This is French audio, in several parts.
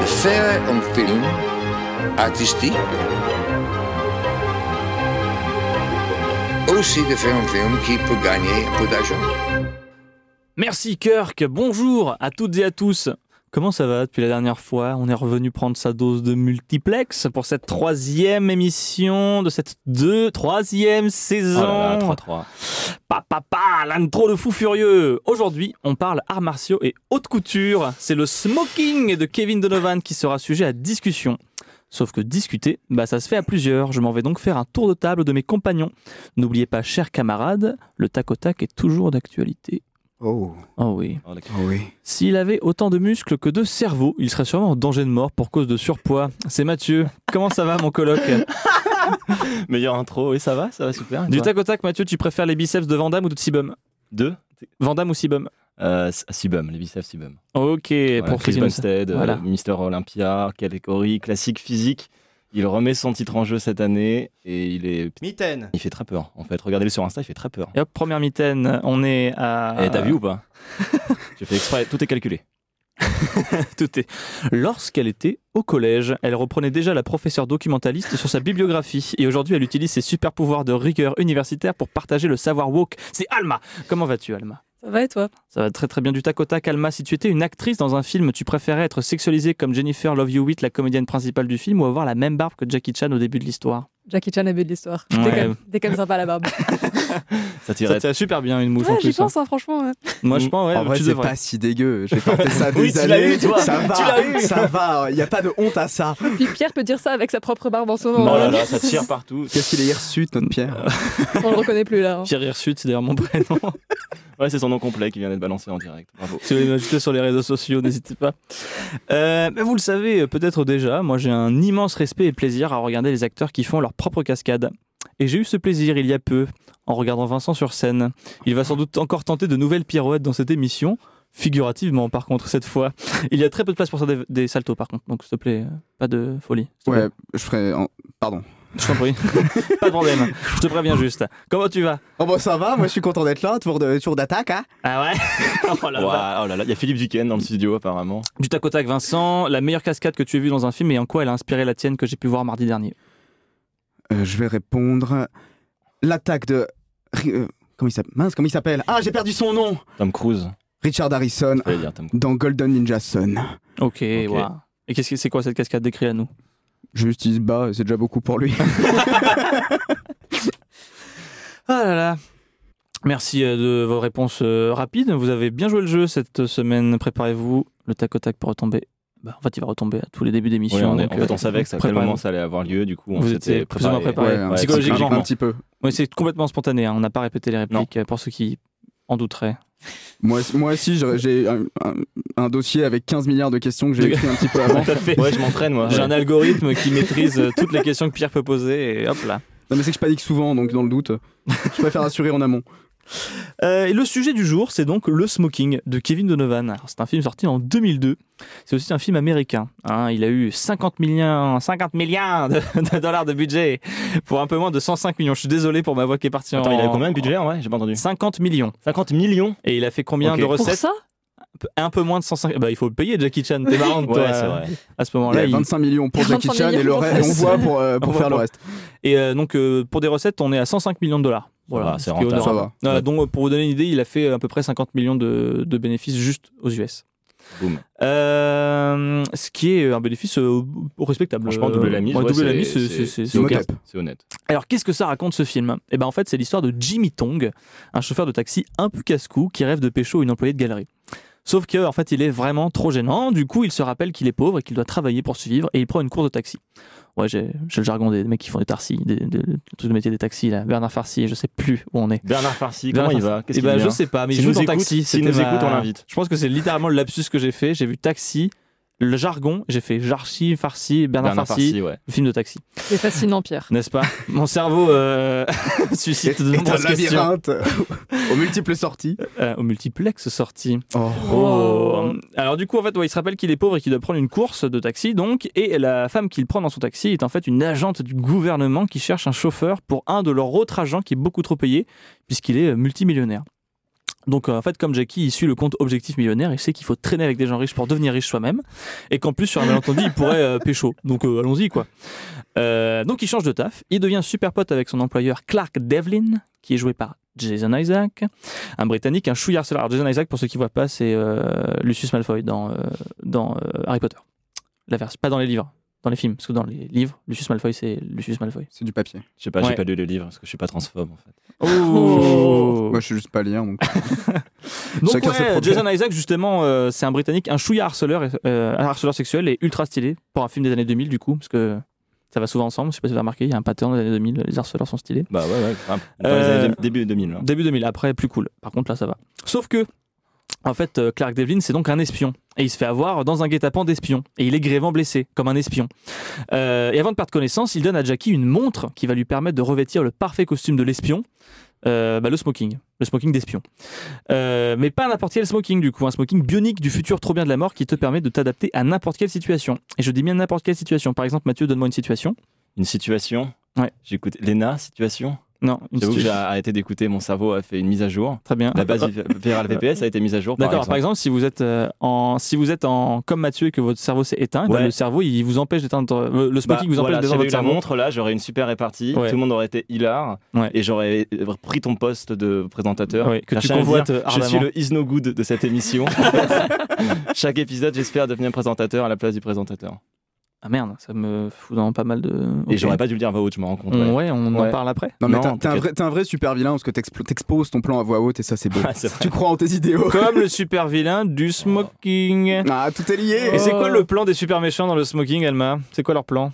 de faire un film artistique, aussi de faire un film qui peut gagner un peu d'argent. Merci Kirk, bonjour à toutes et à tous. Comment ça va depuis la dernière fois? On est revenu prendre sa dose de multiplex pour cette troisième émission de cette deux, troisième saison. Oh là là, 3-3. Pa, pa, pa, l'intro de fou furieux. Aujourd'hui, on parle arts martiaux et haute couture. C'est le smoking de Kevin Donovan qui sera sujet à discussion. Sauf que discuter, bah ça se fait à plusieurs. Je m'en vais donc faire un tour de table de mes compagnons. N'oubliez pas, chers camarades, le tac au tac est toujours d'actualité. Oh, Oh oui. Oh, oh oui. S'il avait autant de muscles que de cerveau, il serait sûrement en danger de mort pour cause de surpoids. C'est Mathieu. Comment ça va, mon coloc? Meilleure intro, oui, ça va, ça va super. Du tac au tac, Mathieu, tu préfères les biceps de Vandame ou de Sibum? Deux Vandame ou Sibum? Euh, Sibum, les biceps Sibum. Ok, Voilà, pour Chris euh. Mister Olympia, catégorie classique physique. Il remet son titre en jeu cette année et il est. Mitaine Il fait très peur. En fait, regardez-le sur Insta, il fait très peur. Et hop, première mitaine, on est à. Et t'as vu ou pas J'ai fait exprès, tout est calculé. Tout est. Lorsqu'elle était au collège, elle reprenait déjà la professeure documentaliste sur sa bibliographie et aujourd'hui elle utilise ses super pouvoirs de rigueur universitaire pour partager le savoir woke. C'est Alma. Comment vas-tu Alma? Ça va et toi? Ça va très très bien du tac au tac. Alma, si tu étais une actrice dans un film, tu préférais être sexualisée comme Jennifer Love Hewitt, la comédienne principale du film, ou avoir la même barbe que Jackie Chan au début de l'histoire? Jackie Chan a bu de l'histoire. Ouais. T'es quand, même- t'es quand même sympa la barbe. Ça Ça tirait. super bien une mouche en Ouais, j'y plus. hein. pense, hein, franchement. ouais. Moi je pense, ouais, en vrai, tu c'est pas si dégueu. J'ai porté ça des Oui, tu l'as années. eu, toi. Ça va, Tu l'as eu. ça va. Il y a pas de honte à ça. Puis Pierre peut dire ça avec sa propre barbe en ce Oh moment. là hein. là, ça tire partout. Qu'est-ce qu'il est hirsute, notre Pierre On le reconnaît plus là. hein. Pierre Hirsute, c'est d'ailleurs mon prénom. Ouais, c'est son nom complet qui vient d'être balancé en direct. Bravo. Si vous voulez m'ajouter sur les réseaux sociaux, n'hésitez pas. Euh, mais vous le savez euh, peut-être déjà, moi j'ai un immense respect et plaisir à regarder les acteurs qui font leur propre cascade. Et j'ai eu ce plaisir il y a peu, en regardant Vincent sur scène. Il va sans doute encore tenter de nouvelles pirouettes dans cette émission. Figurativement, par contre, cette fois. Il y a très peu de place pour faire des, des saltos, par contre. Donc, s'il te plaît, euh, pas de folie. Ouais, je ferai. en- Pardon. Je t'en prie. pas de problème. Je te préviens juste. Comment tu vas? Oh bah ça va. Moi, je suis content d'être là. Tour de tour d'attaque, hein. Ah ouais? Oh là là. Oh là là, il y a Philippe Duquesne dans le studio apparemment. Du tac au tac, Vincent, la meilleure cascade que tu aies vue dans un film et en quoi elle a inspiré la tienne que j'ai pu voir mardi dernier? Euh, je vais répondre. L'attaque de. Euh, Comment il s'appelle Mince, comment il s'appelle? Ah, j'ai perdu son nom. Tom Cruise, Richard Harrison j'allais dire Tom Cruise. dans Golden Ninja Son. Ok, Ok. waouh. Et qu'est-ce que c'est quoi cette cascade décrit à nous? Juste, il se bat. C'est déjà beaucoup pour lui. Ah là là. Merci euh, de vos réponses euh, rapides. Vous avez bien joué le jeu cette semaine. Préparez-vous. Le tac au tac pour retomber. Bah, en fait, il va retomber à tous les débuts Oui, d'émission. on, donc, en fait, euh, on savait que ça, à quel moment ça allait avoir lieu, du coup, on Vous s'était étiez plus ou moins préparé. Ouais, petit- psychologiquement. Un petit peu. Oui, c'est complètement spontané. hein. On n'a pas répété les répliques pour ceux qui en douteraient. Moi, moi aussi, j'ai- un, un- un dossier avec 15 milliards de questions que j'ai écrit un petit peu avant. Tout à fait. Ouais, je m'entraîne moi. J'ai un algorithme qui maîtrise euh, toutes les questions que Pierre peut poser et hop là. Non, mais c'est que je panique souvent, donc dans le doute, je préfère assurer en amont. Euh, et le sujet du jour, c'est donc Le Smoking de Kevin Donovan. C'est un film sorti en 2002. C'est aussi un film américain. hein. il a eu 50 millions, 50 milliards de, de dollars de budget pour un peu moins de 105 millions. Je suis désolé pour ma voix qui est partie Attends, en... il a combien de budget en vrai? J'ai pas entendu. 50 millions. 50 millions? Et il a fait combien de Pour recettes? ça? Un peu- moins de 105. Bah, il faut le payer, Jackie Chan. T'es marrante, toi, Ouais, vrai. à ce Il y moment-là. a il- 25 millions pour Jackie 25 Chan et, le reste, on voit pour, euh, pour On voit faire le reste. Et euh, donc, euh, pour des recettes, on est à 105 millions de dollars. Voilà, c'est rentable. Ça va. Voilà, donc, euh, pour vous donner une idée, il a fait à peu près 50 millions de, de bénéfices juste aux US. Boum. Euh, ce qui est un bénéfice euh, respectable. Franchement, double la mise, Ouais, ouais, double la c'est- honnête. Honnête. Alors, qu'est-ce que ça raconte ce film? Eh ben, en fait, c'est l'histoire de Jimmy Tong, un chauffeur de taxi un peu casse-cou qui rêve de pécho une employée de galerie. Sauf que, en fait, il est vraiment trop gênant. Du coup, il se rappelle qu'il est pauvre et qu'il doit travailler pour survivre et il prend une course de taxi. Ouais, j'ai le jargon des mecs qui font des taxis, des, trucs de métier des taxis, là. Bernard Farcy, je sais plus où on est. Bernard Farcy, Bernard comment il Farcy. va Qu'est-ce Eh qu'il ben, je sais pas, mais S'il il joue dans écoute- Taxi. s'il c'était nous écoute, on l'invite. Je pense que c'est littéralement le lapsus que j'ai fait. J'ai vu Taxi le jargon, j'ai fait Jarchi, Farsi, Bernard, Bernard Farsi, Farsi, ouais. le film de taxi. C'est fascinant, Pierre. N'est-ce pas? Mon cerveau euh, suscite de nombreuses questions labyrinthe aux multiples sorties. euh, au multiplex sorti. Oh. Oh. Alors du coup, en fait, ouais, il se rappelle qu'il est pauvre et qu'il doit prendre une course de taxi, donc, et la femme qu'il prend dans son taxi est en fait une agente du gouvernement qui cherche un chauffeur pour un de leurs autres agents qui est beaucoup trop payé, puisqu'il est euh, multimillionnaire. Donc euh, en fait, comme Jackie, il suit le compte objectif millionnaire, il sait qu'il faut traîner avec des gens riches pour devenir riche soi-même, et qu'en plus, sur un malentendu, il pourrait euh, pécho. Donc euh, allons-y, quoi. Euh, donc il change de taf, il devient super pote avec son employeur Clark Devlin, qui est joué par Jason Isaac, un Britannique, un chouillard. Alors Jason Isaac, pour ceux qui ne voient pas, c'est Lucius Malfoy dans, Harry Potter. La version, pas dans les livres, dans les films, parce que dans les livres, Lucius Malfoy, c'est Lucius Malfoy. C'est du papier. Je sais pas, Ouais. j'ai pas lu le livre parce que je suis pas transphobe en fait. Oh Moi, je suis juste pas lire, donc. Donc Chacun ses ouais. Jason Isaac, justement, euh, c'est un Britannique, un chouillard harceleur, euh, un harceleur sexuel et ultra stylé pour un film des années 2000 du coup, parce que ça va souvent ensemble. Je sais pas si vous avez remarqué, il y a un pattern des années 2000, les harceleurs sont stylés. Bah ouais, ouais. enfin, dans Euh, années début 2000. là. Début 2000, après plus cool. Par contre là ça va. Sauf que, en fait, euh, Clark Devlin c'est donc un espion. Et il se fait avoir dans un guet-apens d'espion. Et il est grièvement blessé, comme un espion. Euh, et avant de perdre connaissance, il donne à Jackie une montre qui va lui permettre de revêtir le parfait costume de l'espion. Euh, bah, le smoking, le smoking d'espion. Euh, mais pas n'importe quel smoking du coup, un smoking bionique du futur trop bien de la mort qui te permet de t'adapter à n'importe quelle situation. Et je dis bien n'importe quelle situation. Par exemple, Mathieu, donne-moi une situation. Une situation? Ouais. J'écoute Lena, situation? Non, une J'avoue que j'ai arrêté d'écouter, mon cerveau a fait une mise à jour. Très bien. La base virale VPS a été mise à jour. D'accord. Par exemple. exemple, si vous êtes euh, en, si vous êtes en comme Mathieu et que votre cerveau s'est éteint, Ouais. le cerveau il vous empêche d'éteindre euh, le Bah, smoking vous empêche voilà, si d'éteindre j'avais eu votre la montre là, j'aurais une super répartie. Ouais. Tout le monde aurait été hilar Ouais. et j'aurais pris ton poste de présentateur. Que tu convoites, dire, euh, Je suis le is no good de cette émission. Chaque épisode, j'espère devenir présentateur à la place du présentateur. Ah merde, ça me fout dans pas mal de. Et j'aurais pas dû le dire à voix haute, je me rends compte. On- ouais. ouais, on en Ouais. parle après. Non, mais t'es un, vrai- t'es un vrai super vilain parce que t'exposes ton plan à voix haute et ça, c'est beau. Ah, tu crois en tes idéaux. Comme le super vilain du smoking. Ah, tout est lié. Et c'est quoi Oh. le plan des super méchants dans le smoking, Alma? C'est quoi leur plan?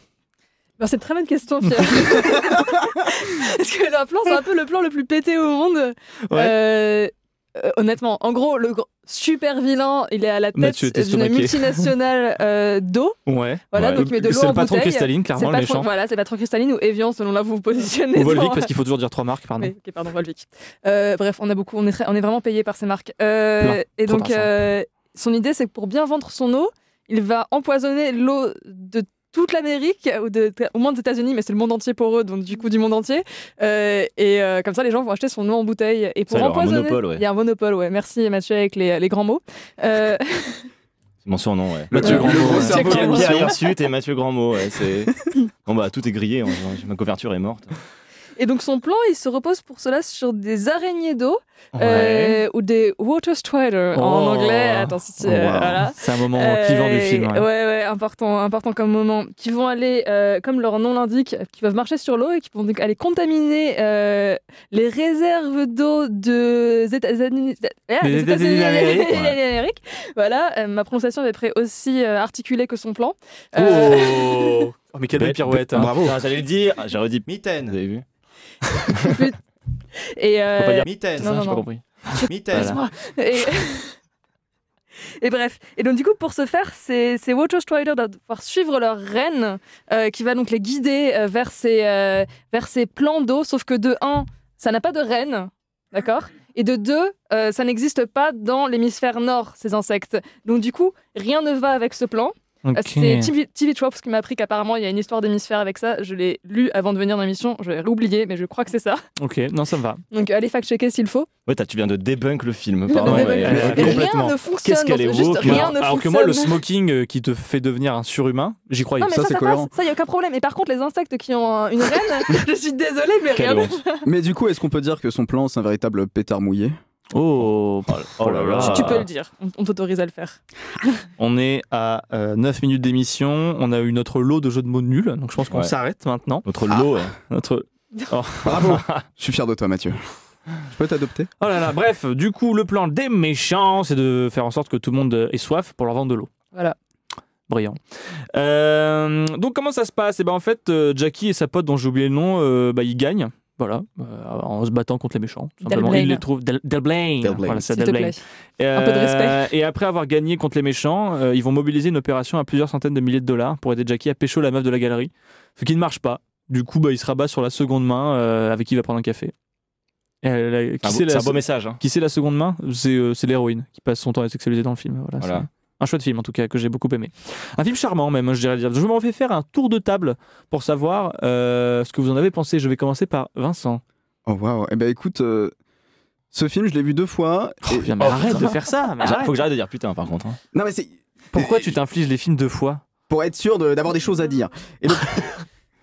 Ben, c'est une très bonne question, Pierre. Parce que leur plan, c'est un peu le plan le plus pété au monde. Euh, euh, honnêtement, en gros, le super vilain, il est à la tête d'une multinationale euh, d'eau. Ouais. Voilà, Ouais. donc il met de l'eau C'est le patron cristalline, clairement, le méchant. voilà, c'est pas trop cristalline ou Evian selon là où vous vous positionnez. Ou Volvic, dans- parce qu'il faut toujours dire trois marques, pardon. Oui, pardon, Volvic. Euh, bref, on a beaucoup, on est, très- on est vraiment payé par ces marques. Plein. et donc, son idée, c'est que pour bien vendre son eau, il va empoisonner l'eau de toute l'Amérique, ou de, au moins des États-Unis, mais c'est le monde entier pour eux, donc du coup du monde entier. Euh, et euh, comme ça, les gens vont acheter son eau en bouteille. Et pour Ça, il y aura un empoisonner, monopole, ouais. il y a un monopole, ouais. Merci Mathieu avec les, les grands mots. Euh, C'est mon surnom, ouais. Mathieu gros ouais. Pierre- Hirsute et Mathieu Grandmot, ouais, c'est... Bon bah tout est grillé, hein, ma couverture est morte. Et donc son plan, il se repose pour cela sur des araignées d'eau Ouais. euh, ou des water striders en Oh. anglais. Attends, si tu- Oh, wow. voilà. C'est un moment clivant du Euh, film. ouais. Ouais, ouais, important, important comme moment. Qui vont aller, euh, comme leur nom l'indique, qui peuvent marcher sur l'eau et qui vont donc aller contaminer euh, les réserves d'eau ah, Des États-Unis d'Amérique. Voilà, euh, ma prononciation est près aussi euh, articulée que son plan. Euh, Oh. Oh, mais quelle belle pirouette. hein. Bravo. Ah, J'allais le dire, j'aurais dit mitaine, vous avez vu et, Faut euh, pas dire mitaine, non, non, j'ai non. pas compris. Mitaine. Voilà. Et... Et bref, et donc du coup pour ce faire, ces, ces Water Striders doivent pouvoir suivre leur reine euh, qui va donc les guider euh, vers, ces, euh, vers ces plans d'eau, sauf que de 1, ça n'a pas de reine, d'accord? Et de 2, ça n'existe pas dans l'hémisphère nord, ces insectes. Donc du coup, rien ne va avec ce plan. Euh, C'est TV, TV Tropes qui m'a appris qu'apparemment il y a une histoire d'hémisphère avec ça. Je l'ai lu avant de venir dans l'émission, je l'ai oublié, mais je crois que c'est ça. Ok, non, ça me va. Donc allez fact-checker s'il faut. Ouais, t'as- tu viens de débunk le film, Non, pardon. mais- mais- ouais, mais ouais, rien complètement. ne fonctionne. Qu'est-ce qu'elle est juste woke, rien ne Alors que moi, le smoking euh, qui te fait devenir un surhumain, j'y croyais. Non, mais Ça, ça, c'est ça, cohérent. passe. Ça, y a aucun problème. Et par contre, les insectes qui ont un- une reine, je suis désolée, mais Quelle rien. honte. Mais du coup, est-ce qu'on peut dire que son plan, c'est un véritable pétard mouillé? Oh, Oh là là. Tu peux le dire. On, t'autorise à le faire. on est à euh, 9 minutes d'émission. On a eu notre lot de jeux de mots nuls. Donc je pense qu'on Ouais. s'arrête maintenant. Notre lot, ouais. Notre... Oh. Bravo. Je suis fier de toi, Mathieu. Je peux t'adopter? Oh là là, bref, du coup, le plan des méchants, c'est de faire en sorte que tout le monde ait soif pour leur vendre de l'eau. Voilà. Brillant. Euh, donc comment ça se passe? Eh ben en fait, euh, Jackie et sa pote dont j'ai oublié le nom, euh, bah, ils gagnent. Voilà, euh, en se battant contre les méchants. tout Simplement. Il les trouve. Del, Del Blaine. Del Blaine. Voilà, c'est S'il Del Blaine. Un peu de respect. Euh, Et après avoir gagné contre les méchants, euh, ils vont mobiliser une opération à plusieurs centaines de milliers de dollars pour aider Jackie à pécho la meuf de la galerie. Ce qui ne marche pas. Du coup, bah, il se rabat sur la seconde main euh, avec qui il va prendre un café. Euh, C'est un beau- c'est c'est la, un beau message. hein. qui c'est la seconde main? C'est euh, c'est l'héroïne qui passe son temps à être sexualisée dans le film. Voilà, Voilà. Un chouette film en tout cas que j'ai beaucoup aimé. Un film charmant même, je dirais dire. Je m'en fais faire un tour de table pour savoir euh, ce que vous en avez pensé. Je vais commencer par Vincent. Oh waouh. Eh ben écoute, euh, ce film, je l'ai vu deux fois. et- Oh, putain, mais Oh, arrête putain. de faire ça. mais arrête. Faut que j'arrête de dire putain par contre. hein. Non mais c'est Pourquoi tu t'infliges les films deux fois? Pour être sûr de- d'avoir des choses à dire. Et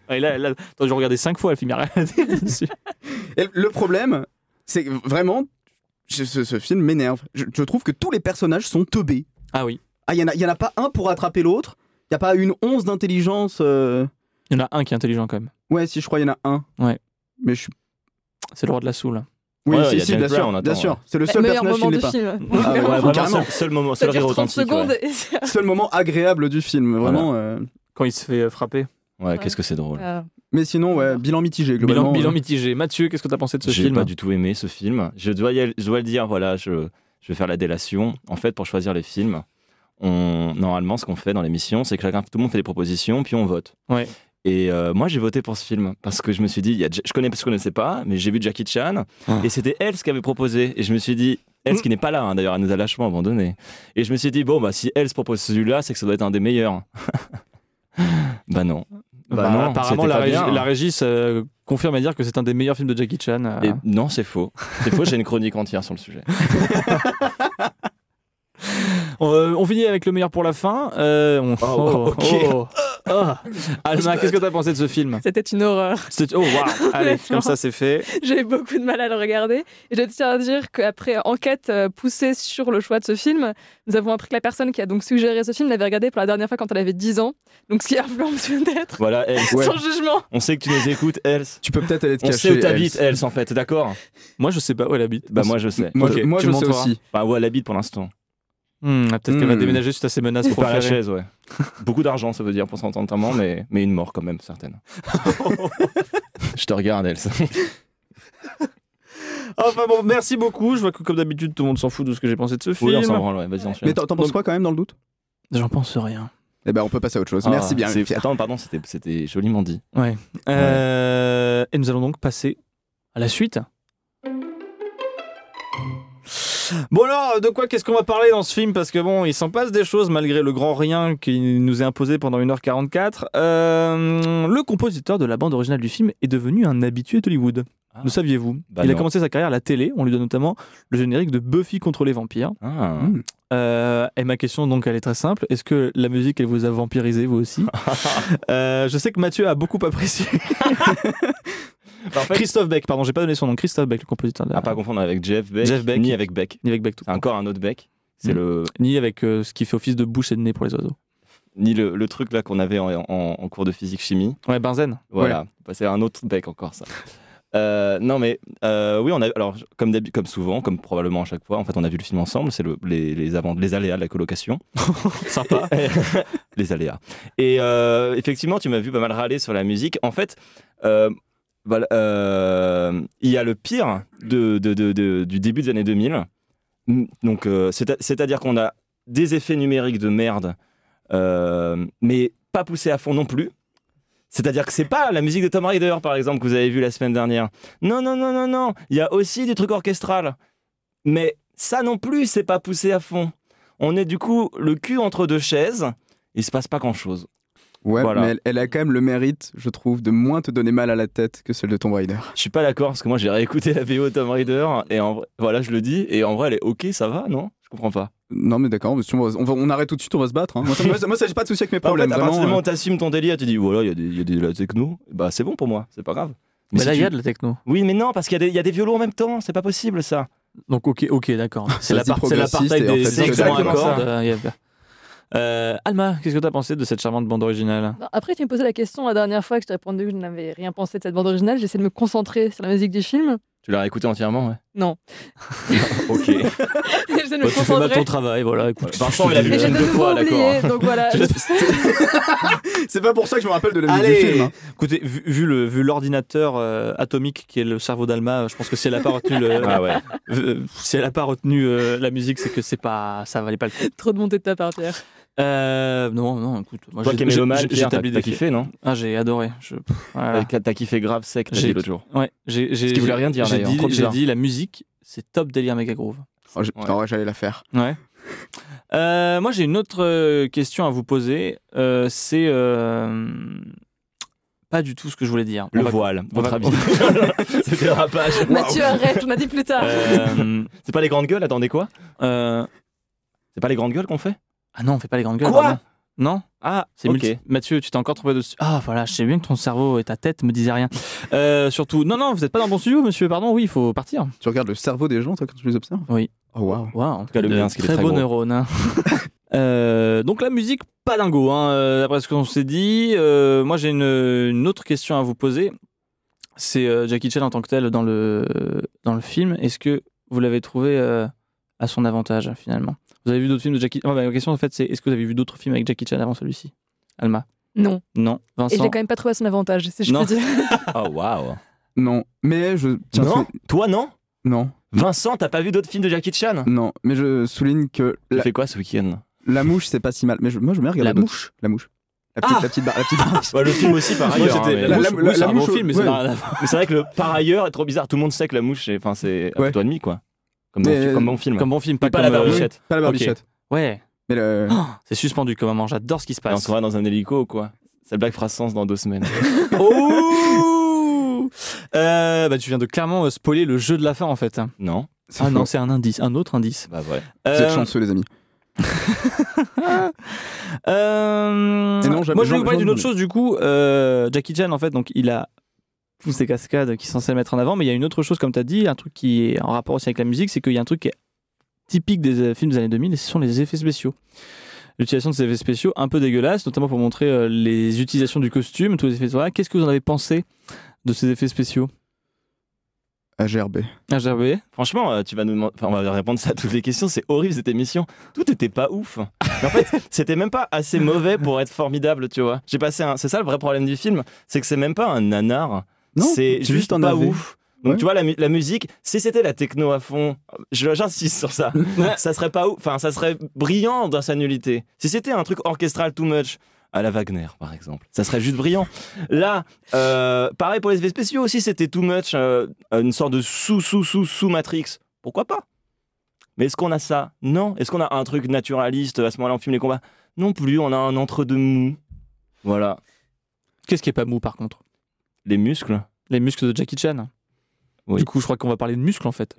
Et là, là, attends, j'ai regardé cinq fois le film, et le problème, c'est que vraiment, je- ce, ce film m'énerve. Je, je trouve que tous les personnages sont teubés. Ah oui. Ah, il y, en a- il y en a pas un pour attraper l'autre? Il y a pas une once d'intelligence. euh, Il y en a un qui est intelligent quand même. Ouais, si je crois, il y en a un. Ouais. Mais je suis. C'est le roi de la soule. Oui, Ouais, si, si, bien sûr, bien sûr. C'est le seul personnage qui moment ne du l'est pas. film. Ah, Ouais, vraiment, seul, moment, seul rire 30 authentique. Seul moment agréable du film, vraiment. euh. Quand il se fait euh, frapper. Ouais, qu'est-ce que c'est drôle. Euh, Mais sinon, ouais, bilan mitigé globalement. Bilan, bilan euh. mitigé. Mathieu, qu'est-ce que tu as pensé de ce J'ai film pas du tout aimé ce film. Je dois, y aller- je dois le dire, voilà, je, je vais faire la délation. En fait, pour choisir les films, on, normalement, ce qu'on fait dans l'émission, c'est que chacun, tout le monde fait des propositions, puis on vote. Ouais. Et euh, moi, j'ai voté pour ce film parce que je me suis dit, il y a, je connais, je connaissais pas, mais j'ai vu Jackie Chan Ah. et c'était elle qui avait proposé. Et je me suis dit, elle qui n'est pas là, hein, d'ailleurs, elle nous a lâchement abandonné. Et je me suis dit, bon, bah si elle se propose celui-là, c'est que ça doit être un des meilleurs. bah non. Bah, Bah, non, apparemment, la, régie, bien. la régie euh, confirme à dire que c'est un des meilleurs films de Jackie Chan. euh. Et non, c'est faux. C'est faux, j'ai une chronique entière sur le sujet. Euh, on finit avec le meilleur pour la fin. Euh, on- Oh, ok. oh. Ah. Alma, qu'est-ce que tu as pensé de ce film? C'était une horreur. C'est- Oh, waouh Allez, comme ça, c'est fait. J'ai eu beaucoup de mal à le regarder. Et je tiens à dire qu'après enquête euh, poussée sur le choix de ce film, nous avons appris que la personne qui a donc suggéré ce film l'avait regardé pour la dernière fois quand elle avait 10 ans. Donc ce qui influence peut-être Voilà, Else. Ouais. son jugement. On sait que tu nous écoutes, Else. Tu peux peut-être aller te On cacher. sait où t'habites, Else. En fait, d'accord? Moi, je sais pas où elle habite. Bah, moi, je sais. Moi, je, moi, tu je sais aussi. Enfin, où elle habite pour l'instant. Hmm, Peut-être qu'elle va Hmm. déménager suite à ses menaces C'est pas la chaise, ouais. Beaucoup d'argent, ça veut dire, pour son enterrement, mais, mais une mort quand même, certaine. je te regarde, Else. Enfin bon, merci beaucoup. Je vois que comme d'habitude, tout le monde s'en fout de ce que j'ai pensé de ce Oui, on s'en film. branle, ouais. Vas-y, enchaîne. Mais t'en penses quoi quand même dans le doute? J'en pense rien. Eh ben, on peut passer à autre chose. Ah, Merci bien, c'est- Pierre. Attends, pardon, c'était c'était joliment dit. Ouais. Euh, Et nous allons donc passer à la suite. Bon alors, de quoi qu'est-ce qu'on va parler dans ce film? Parce que bon, il s'en passe des choses malgré le grand rien qui nous est imposé pendant 1h44. Euh, le compositeur de la bande originale du film est devenu un habitué d'Hollywood. Ah. Le saviez-vous? Bah Il a commencé sa carrière à la télé. On lui donne notamment le générique de Buffy contre les vampires. Ah. Hmm. Euh, et ma question donc elle est très simple. Est-ce que la musique elle vous a vampirisé vous aussi Euh, Je sais que Mathieu a beaucoup apprécié. Christophe Beck, pardon, j'ai pas donné son nom. Christophe Beck, le compositeur. De la- à pas confondre avec Jeff Beck, Jeff Beck. ni avec Beck. Ni avec Beck tout encore un autre Beck. C'est Mm. le, Ni avec euh, ce qui fait office de bouche et de nez pour les oiseaux. ni le, le truc là qu'on avait en, en- en cours de physique chimie. Ouais, Benzen. Voilà, Bah, c'est un autre bec encore ça. Euh, non mais euh, oui on a alors comme comme souvent comme probablement à chaque fois en fait on a vu le film ensemble c'est le, les les, avant, les aléas de la colocation. Sympa. les aléas. Et euh, effectivement tu m'as vu pas mal râler sur la musique. En fait il y a le pire de, de- de- de- du début des années 2000 Mm, donc c'est à- c'est-à-dire qu'on a des effets numériques de merde mais pas poussés à fond non plus c'est-à-dire que c'est pas la musique de Tom Rider, par exemple, que vous avez vu la semaine dernière. Non, non, non, non, non. Il y a aussi du truc orchestral. Mais ça non plus, c'est pas poussé à fond. On est du coup le cul entre deux chaises. Il se passe pas grand-chose. Ouais, Voilà. mais elle, elle a quand même le mérite, je trouve, de moins te donner mal à la tête que celle de Tomb Raider. Je suis pas d'accord parce que moi j'ai réécouté la VO de Tom Rider et en vrai, voilà, je le dis et en vrai elle est ok, ça va, non? Je comprends pas. Non, mais d'accord, on, va- on, va- on arrête tout de suite, on va se battre. hein. Moi, ça, moi, ça- moi, ça, j'ai pas de souci avec mes En fait, problèmes. à partir du moment euh. où t'assumes ton délire, tu dis voilà, il y a des, il y a des- de la techno, bah c'est bon pour moi, c'est pas grave. Mais si là, il tu- y a de la techno. Oui, mais non, parce qu'il y, a des- il y a des violons en même temps, c'est pas possible ça. Donc, ok, ok, d'accord. C'est la part- et en des fait, des c'est exactement ça. euh, Euh, Alma, qu'est-ce que tu as pensé de cette charmante bande originale? Non, Après, tu me posais la question la dernière fois que je t'ai répondu que je n'avais rien pensé de cette bande originale. J'essaie de me concentrer sur la musique du film. Tu l'as écouté entièrement, ouais Non. ok. De me Bah, tu fais mal ton travail, voilà. Écoute, Vincent, il a vu de deux fois, d'accord. oublié, donc voilà. C'est pas pour ça que je me rappelle de la musique Allez du film. hein. Écoutez, vu, vu le vu l'ordinateur euh, atomique qui est le cerveau d'Alma, je pense que si elle a pas retenu le, Ah ouais. euh, si elle a pas retenu euh, la musique, c'est que c'est pas ça valait pas le coup. Trop de montée de ta part, Pierre. Euh, non, non, écoute, moi Toi j'ai- qui j'ai- Pierre, t'as kiffé, non Ah, j'ai adoré. Je, pff, voilà. T'as kiffé grave sec, t'as J'ai- dit l'autre jour. Ouais, j'ai j'ai Ce qui voulait rien dire, j'ai d'ailleurs, dit, la musique, c'est top délire méga groove. Oh, Ouais. oh, ouais, j'allais la faire. Ouais. Euh, moi, j'ai une autre euh, question à vous poser. Euh, c'est euh, pas du tout ce que je voulais dire. Le On voile, on votre va- habit. C'est le dérapage. Mathieu, arrête, on a dit plus tard. Euh, C'est pas les grandes gueules, attendez quoi euh, C'est pas les grandes gueules qu'on fait ah non, on fait pas les grandes gueules. Quoi pardon. Non Ah, C'est ok. multi- Mathieu, tu t'es encore trouvé dessus. Ah voilà, je sais bien que ton cerveau et ta tête me disaient rien. Euh, surtout, non, non, vous n'êtes pas dans le bon studio, monsieur, pardon, oui, il faut partir. Tu regardes le cerveau des gens, toi, quand tu les observes? Oui. Oh, waouh. Waouh, en tout cas, le est très très beau gros. neurone. hein. Euh, donc la musique, pas dingo, hein, euh, d'après ce qu'on s'est dit. Euh, moi, j'ai une, une autre question à vous poser. C'est euh, Jackie Chan en tant que tel dans le, dans le film. Est-ce que vous l'avez trouvé euh, à son avantage, finalement? Vous avez vu d'autres films de Jackie Chan Ma question, en fait, c'est est-ce que vous avez vu d'autres films avec Jackie Chan avant celui-ci? Alma? Non. Non. Et je Vincent l'ai quand même pas trouvé à son avantage, si je Non. peux dire. Oh waouh. Non, mais je. tiens, Non? sou- Toi non? Non, Vincent, t'as pas vu d'autres films de Jackie Chan? Non, mais je souligne que Tu la, fais quoi ce week-end? La mouche, c'est pas si mal. Mais je- moi, je me regarde La mouche? La mouche. La petite, Ah la petite barre. La petite barre. Bah, Le film aussi par ailleurs. hein, la, oui, c'est un bon film, mais ouais. à c'est vrai que le par ailleurs est trop bizarre. Tout le monde sait que la mouche, c'est enfin c'est un Ouais. toi demi quoi. Comme bon, fi- comme bon film. Comme bon film, pas, pas comme, la euh, barbichette. Pas la Ok. barbichette. Ouais, Mais le. Oh, c'est suspendu comme moment, j'adore ce qui se Et on passe. se verra dans un hélico ou quoi? Cette blague fera sens dans deux semaines. Oh Euh, bah, Tu viens de clairement euh, spoiler le jeu de la fin en fait. non c'est Ah non, c'est un indice, un autre indice. Bah ouais. Vous êtes Euh, chanceux, les amis. euh, non, moi je vais vous parler d'une autre chose du coup. Euh, Jackie Chan en fait, donc il a tous ces cascades qui sont censés mettre en avant, mais il y a une autre chose comme tu as dit, un truc qui est en rapport aussi avec la musique, c'est qu'il y a un truc qui est typique des euh, films des années 2000 et ce sont les effets spéciaux. L'utilisation de ces effets spéciaux un peu dégueulasses, notamment pour montrer euh, les utilisations du costume, tous les effets. Voilà. Qu'est-ce que vous en avez pensé de ces effets spéciaux? AGRB. HRB Franchement, euh, tu vas nous demander- enfin, on va répondre ça à toutes les questions. C'est horrible cette émission. Tout était pas ouf. Mais en fait, c'était même pas assez mauvais pour être formidable, tu vois. J'ai passé un. C'est ça le vrai problème du film, c'est que c'est même pas un nanar. C'est juste un pas AV. ouf. Donc Ouais. tu vois la, mu- la musique, si c'était la techno à fond, je- j'insiste sur ça, ça serait pas ouf, enfin ça serait brillant dans sa nullité. Si c'était un truc orchestral too much, à la Wagner par exemple, ça serait juste brillant. Là, euh, pareil pour les effets spéciaux aussi, c'était too much, euh, une sorte de sous sous sous sous Matrix. Pourquoi pas? Mais est-ce qu'on a ça? Non. Est-ce qu'on a un truc naturaliste à ce moment-là on filme les combats? Non plus. On a un entre deux mou. Voilà. Qu'est-ce qui est pas mou par contre? Les muscles. Les muscles de Jackie Chan. Oui. Du coup, je crois qu'on va parler de muscles en fait.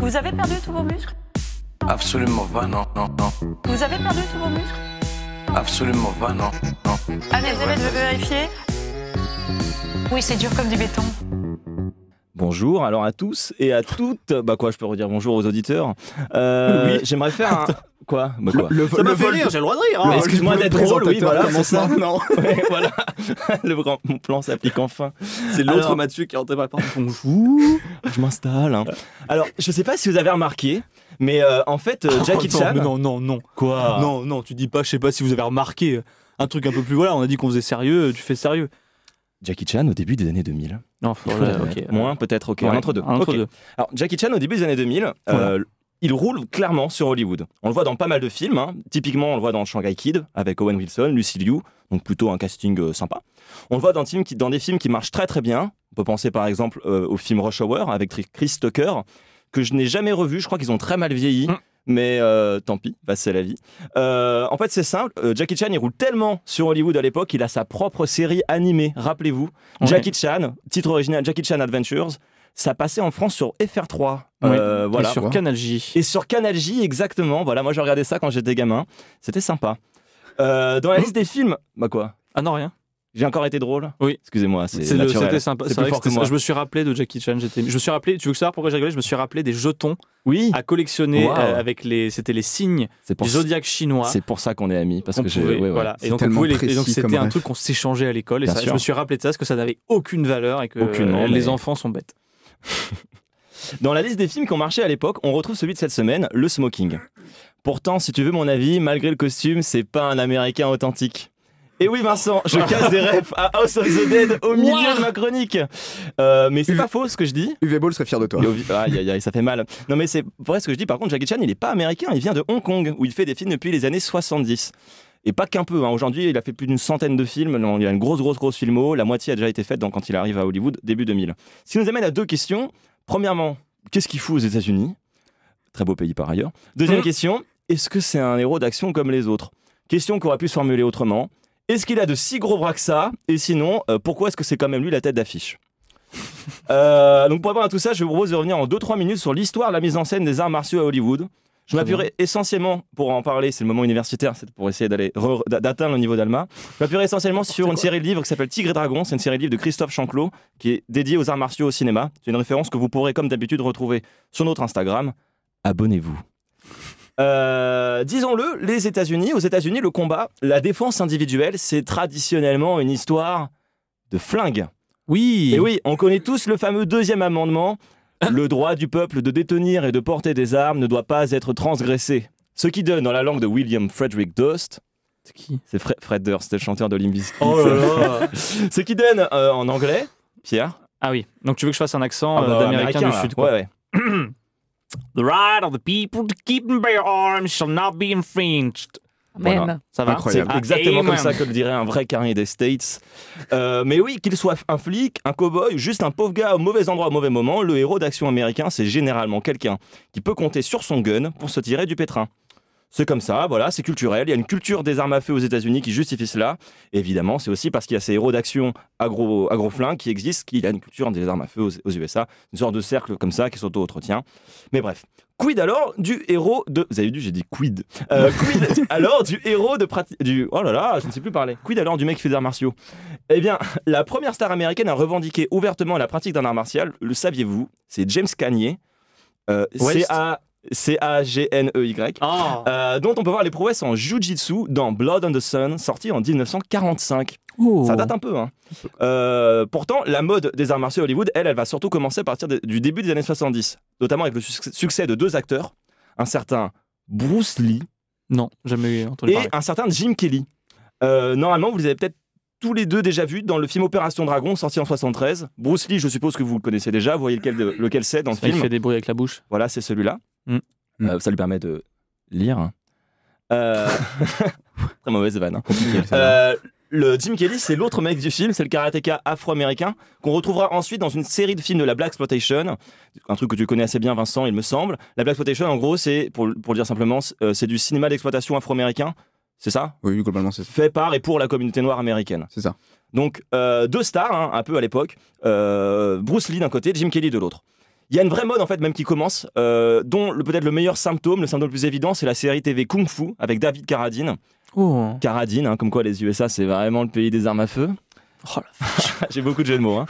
Vous avez perdu tous vos muscles? Absolument pas, non, non, non. Vous avez perdu tous vos muscles? Absolument pas, non, non. Allez, Elisabeth, je veux vérifier? Oui, c'est dur comme du béton. Bonjour alors à tous et à toutes. Bah quoi, je peux redire bonjour aux auditeurs? Euh, Oui. J'aimerais faire un. Quoi Bah quoi Le, Ça me fait rire, j'ai le droit de rire. Hein. excuse-moi d'être drôle, oui, voilà, c'est ça. maintenant. Ouais, voilà. Le grand, mon plan s'applique enfin. C'est l'autre Alors- Mathieu qui est rentré par la porte. Bonjour. Je m'installe. hein. Alors, je sais pas si vous avez remarqué, mais euh, en fait, euh, Jackie Oh, non, Chan. non, non, non. Quoi Non, non, tu dis pas, je sais pas si vous avez remarqué un truc un peu plus. Voilà, on a dit qu'on faisait sérieux, tu fais sérieux. Jackie Chan au début des années 2000. Non, voilà. Moins peut-être, ok. Ouais, un entre deux. un entre deux. Alors, Jackie Chan, au début des années 2000, euh, il roule clairement sur Hollywood. On le voit dans pas mal de films. hein. Typiquement, on le voit dans Shanghai Kid avec Owen Wilson, Lucy Liu, donc plutôt un casting euh, sympa. On le voit dans, des films qui- dans des films qui marchent très très bien. On peut penser par exemple euh, au film Rush Hour avec Chris Tucker, que je n'ai jamais revu. Je crois qu'ils ont très mal vieilli. Mm. Mais euh, tant pis, bah, c'est la vie. En fait, c'est simple. Jackie Chan, il roule tellement sur Hollywood à l'époque, il a sa propre série animée. Rappelez-vous, Ouais. Jackie Chan, titre original Jackie Chan Adventures. Ça passait en France sur FR3. Euh, Et voilà. sur Canal J. Et sur Canal J, exactement. Voilà, moi j'ai regardé ça quand j'étais gamin. C'était sympa. Euh, dans la liste des films, bah quoi? Ah non, rien. J'ai encore été drôle Oui. Excusez-moi, c'est. C'était sympa. C'est vrai que fort que moi. Je me suis rappelé de Jackie Chan. J'étais. Je me suis rappelé. Tu veux savoir pourquoi j'ai rigolé? Je me suis rappelé des jetons Oui, à collectionner Wow. euh, avec les. C'était les signes c'est pour, du zodiaque chinois. c'est pour ça qu'on est amis. Parce On que j'ai. pouvait- ouais, ouais. voilà. Et donc, pouvait les- et c'était un truc qu'on s'échangeait à l'école. Et ça, je me suis rappelé de ça parce que ça n'avait aucune valeur et que euh, les mais- enfants sont bêtes. Dans la liste des films qui ont marché à l'époque, on retrouve celui de cette semaine, Le Smoking. Pourtant, si tu veux mon avis, malgré le costume, c'est pas un Américain authentique. Et oui, Vincent, je casse des refs à House of the Dead au milieu de ma chronique. Euh, mais c'est pas faux ce que je dis. UV Ball serait fier de toi. Aïe, aïe, aïe, ça fait mal. Non, mais c'est vrai ce que je dis. Par contre, Jackie Chan, il est pas américain, il vient de Hong Kong, où il fait des films depuis les années 70. Et pas qu'un peu. hein. Aujourd'hui, il a fait plus d'une centaine de films. Il a une grosse, grosse, grosse filmo. La moitié a déjà été faite donc, quand il arrive à Hollywood, début 2000. Ce qui nous amène à deux questions. Premièrement, qu'est-ce qu'il fout aux États-Unis? Très beau pays par ailleurs. Deuxième Mhm. question, est-ce que c'est un héros d'action comme les autres? Question qui aurait pu se formuler autrement. Est-ce qu'il a de si gros bras que ça? Et sinon, euh, pourquoi est-ce que c'est quand même lui la tête d'affiche? Euh, donc pour répondre à tout ça, je vous propose de revenir en 2-3 minutes sur l'histoire de la mise en scène des arts martiaux à Hollywood. Je m'appuierai essentiellement, pour en parler, c'est le moment universitaire, c'est pour essayer d'aller re- d'atteindre le niveau d'Alma. Je m'appuierai essentiellement sur une série de livres qui s'appelle Tigre et Dragon. C'est une série de livres de Christophe Chanclot qui est dédiée aux arts martiaux au cinéma. C'est une référence que vous pourrez, comme d'habitude, retrouver sur notre Instagram. Abonnez-vous. Euh, Disons-le, les États-Unis, aux États-Unis, le combat, la défense individuelle, c'est traditionnellement une histoire de flingue. Oui. Et oui, on connaît tous le fameux deuxième amendement. Le droit du peuple de détenir et de porter des armes ne doit pas être transgressé. Ce qui donne, dans la langue de William Frederick Durst, C'est qui c'est Fre- Fred Durst, c'était le chanteur de Limp Bizkit. Oh là là. Ce qui donne euh, en anglais, Pierre, Ah oui. Donc tu veux que je fasse un accent Ah euh, bah, d'américain du là. sud quoi. Ouais, ouais. The right of the people to keep and bear arms shall not be infringed. Amen. Voilà. Ça va C'est exactement Amen. comme ça que le dirait un vrai carré des States. Euh, mais oui, qu'il soit un flic, un cow-boy, juste un pauvre gars au mauvais endroit au mauvais moment, le héros d'action américain, c'est généralement quelqu'un qui peut compter sur son gun pour se tirer du pétrin. C'est comme ça, voilà, c'est culturel. Il y a une culture des armes à feu aux États-Unis qui justifie cela. Et évidemment, c'est aussi parce qu'il y a ces héros d'action agro, agro-flingues qui existent qu'il y a une culture des armes à feu aux, aux USA. Une sorte de cercle comme ça qui s'auto-entretient. Mais bref. Quid alors du héros de. Vous avez vu, j'ai dit quid. Euh, quid alors du héros de pratique. Du... Oh là là, je ne sais plus parler. Quid alors du mec qui fait des arts martiaux? Eh bien, la première star américaine à revendiquer ouvertement la pratique d'un art martial, le saviez-vous? C'est James Cagney. Euh, West. C-A- C-A-G-N-E-Y. Ah. Euh, dont on peut voir les prouesses en Jiu-Jitsu dans Blood on the Sun, sorti en 1945. Oh. Ça date un peu. Hein. Euh, pourtant, la mode des arts martiaux à Hollywood, elle, elle va surtout commencer à partir de- du début des années 70, notamment avec le suc- succès de deux acteurs, un certain Bruce Lee Non, jamais entendu et parler. un certain Jim Kelly. Euh, normalement, vous les avez peut-être tous les deux déjà vus dans le film Opération Dragon, sorti en 73. Bruce Lee, je suppose que vous le connaissez déjà, vous voyez lequel, lequel c'est dans le Il film. fait des bruits avec la bouche. Voilà, c'est celui-là. Mm. Euh, ça lui permet de lire. Euh, Très mauvaise vanne. hein. Ça. Euh, le Jim Kelly, c'est l'autre mec du film, c'est le karatéka afro-américain qu'on retrouvera ensuite dans une série de films de la Black Exploitation, un truc que tu connais assez bien, Vincent, il me semble. La Black Exploitation, en gros, c'est pour, pour le dire simplement, c'est du cinéma d'exploitation afro-américain, c'est ça? Oui, globalement, c'est Fait par et pour la communauté noire américaine. c'est ça. Donc euh, deux stars, hein, un peu à l'époque, euh, Bruce Lee d'un côté, Jim Kelly de l'autre. Il y a une vraie mode en fait même qui commence, euh, dont le- peut-être le meilleur symptôme, le symptôme le plus évident, c'est la série TV Kung Fu avec David Carradine. Oh. Carradine, hein, comme quoi les USA c'est vraiment le pays des armes à feu. Oh J'ai beaucoup de jeux de mots. hein.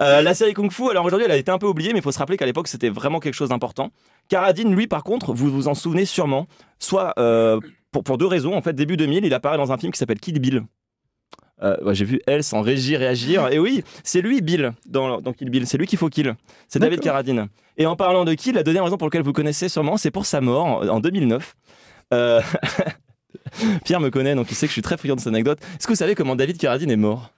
Euh, la série Kung Fu, alors aujourd'hui elle a été un peu oubliée, mais il faut se rappeler qu'à l'époque c'était vraiment quelque chose d'important. Carradine, lui par contre, vous vous en souvenez sûrement, soit euh, pour, pour deux raisons. En fait, début 2000, il apparaît dans un film qui s'appelle Kill Bill. Euh, J'ai vu elle sans régir réagir. Et oui, c'est lui, Bill, dans, dans Kill Bill. C'est lui qu'il faut kill. C'est David. Carradine. Et en parlant de kill, la deuxième raison pour laquelle vous connaissez sûrement, c'est pour sa mort en, en 2009. Euh, Pierre me connaît, donc il sait que je suis très friand de cette anecdote. Est-ce que vous savez comment David Carradine est mort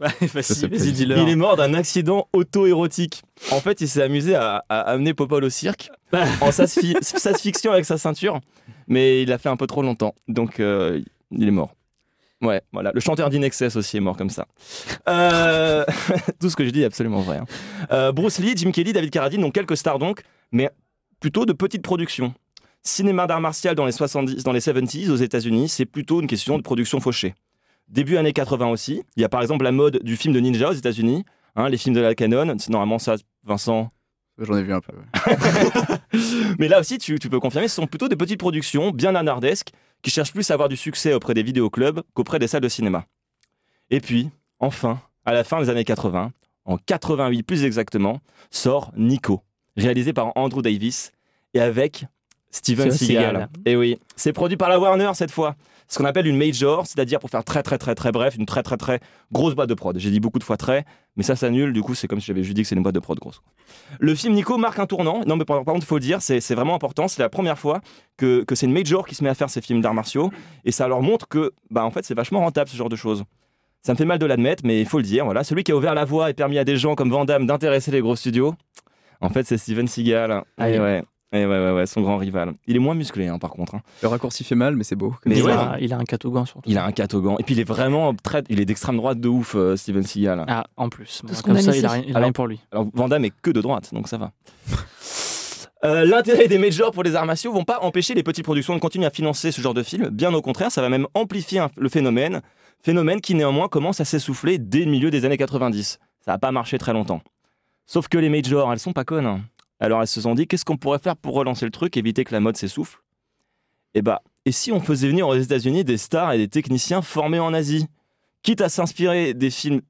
Ouais, vas-y, dis-leur. Il est mort d'un accident auto-érotique. En fait, il s'est amusé à, à amener Popol au cirque en s'asphy- s'asphyxiant avec sa ceinture, mais il a fait un peu trop longtemps, donc euh, il est mort. Ouais, voilà. Le chanteur d'Inexcess aussi est mort comme ça. Euh, Tout ce que je dis est absolument vrai. hein. Euh, Bruce Lee, Jim Kelly, David Carradine, donc quelques stars donc, mais plutôt de petites productions. Cinéma d'art martial dans les 70, dans les 70s aux États-Unis, c'est plutôt une question de production fauchée. Début années 80 aussi. Il y a par exemple la mode du film de ninja aux États-Unis, hein, les films de la canon. C'est normalement ça, Vincent? J'en ai vu un peu. ouais. Mais là aussi, tu, tu peux confirmer, ce sont plutôt des petites productions bien anardesques qui cherche plus à avoir du succès auprès des vidéoclubs qu'auprès des salles de cinéma. Et puis, enfin, à la fin des années 80, en 88 plus exactement, sort Nico, réalisé par Andrew Davis et avec Steven Seagal. Et oui, c'est produit par la Warner cette fois. Ce qu'on appelle une major, c'est-à-dire pour faire très très très très bref, une très très très grosse boîte de prod. J'ai dit beaucoup de fois très, mais ça s'annule, du coup c'est comme si j'avais juste dit que c'est une boîte de prod grosse. Le film Nico marque un tournant. Non mais par, contre, il faut le dire, c'est vraiment important. C'est la première fois que, que c'est une major qui se met à faire ces films d'arts martiaux, et ça leur montre que, bah en fait, c'est vachement rentable ce genre de choses. Ça me fait mal de l'admettre, mais il faut le dire. Voilà, celui qui a ouvert la voie et permis à des gens comme Van Damme d'intéresser les gros studios. En fait, c'est Steven Seagal. Ah ouais, et ouais, ouais, ouais, son grand rival. Il est moins musclé, hein, par contre. hein. Le raccourci fait mal, mais c'est beau. Mais il, ouais. a, il a un catogan surtout. Il a un catogan. Et puis il est vraiment très. Il est d'extrême droite de ouf, euh, Steven Seagal. Ah, en plus. Tout ce Comme ça, il a, rien- il a Alors- rien pour lui. Alors Van Damme est que de droite, donc ça va. Euh, L'intérêt des majors pour les arts martiaux vont pas empêcher les petites productions de continuer à financer ce genre de film. Bien au contraire, ça va même amplifier le phénomène. Phénomène qui néanmoins commence à s'essouffler dès le milieu des années 90. Ça n'a pas marché très longtemps. Sauf que les majors, elles sont pas connes. Alors elles se sont dit, qu'est-ce qu'on pourrait faire pour relancer le truc, éviter que la mode s'essouffle? Et bah, et si on faisait venir aux États-Unis des stars et des techniciens formés en Asie? Quitte à s'inspirer des films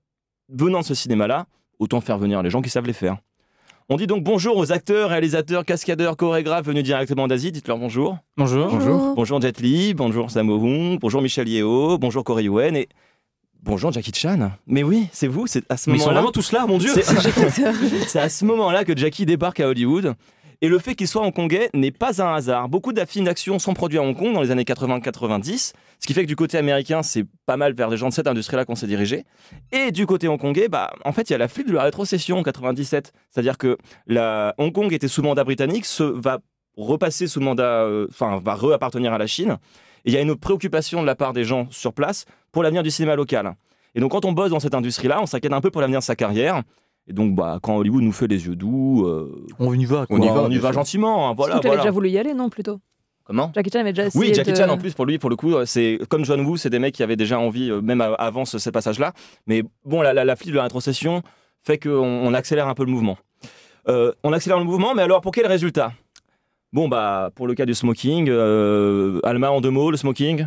venant de ce cinéma-là, autant faire venir les gens qui savent les faire. On dit donc bonjour aux acteurs, réalisateurs, cascadeurs, chorégraphes venus directement d'Asie. Dites-leur bonjour. Bonjour. Bonjour. Bonjour Jet Li, bonjour Sammo Hung, bonjour Michel Yeo, bonjour Corey Yuen et bonjour Jackie Chan. Mais oui, c'est vous, c'est à ce Mais ils sont moment-là. vraiment tous là, mon dieu C'est à ce moment-là que Jackie débarque à Hollywood. Et le fait qu'il soit hongkongais n'est pas un hasard. Beaucoup de films d'action sont produits à Hong Kong dans les années 80-90, ce qui fait que du côté américain, c'est pas mal vers des gens de cette industrie-là qu'on s'est dirigé. Et du côté hongkongais, bah, en fait, il y a la flip de la rétrocession en 97. C'est-à-dire que la Hong Kong était sous mandat britannique, se va repasser sous mandat, euh, enfin, va re-appartenir à la Chine. Et il y a une préoccupation de la part des gens sur place pour l'avenir du cinéma local. Et donc, quand on bosse dans cette industrie-là, on s'inquiète un peu pour l'avenir de sa carrière. Et donc, bah, quand Hollywood nous fait les yeux doux, euh, On y va. Quoi. On y va, on y bien va sûr. gentiment. hein, voilà, avait voilà. déjà voulu y aller, non, plutôt? Comment? Jackie Chan avait déjà essayé Oui, Jackie de- Chan en plus pour lui, pour le coup, euh, c'est comme John Woo, c'est des mecs qui avaient déjà envie, euh, même a- avant ce, ce passage-là. Mais bon, la, la, de la rétrocession fait qu'on on accélère un peu le mouvement. Euh, on accélère le mouvement, mais alors pour quel résultat? Bon, bah, pour le cas du smoking, euh, Alma en deux mots, le smoking.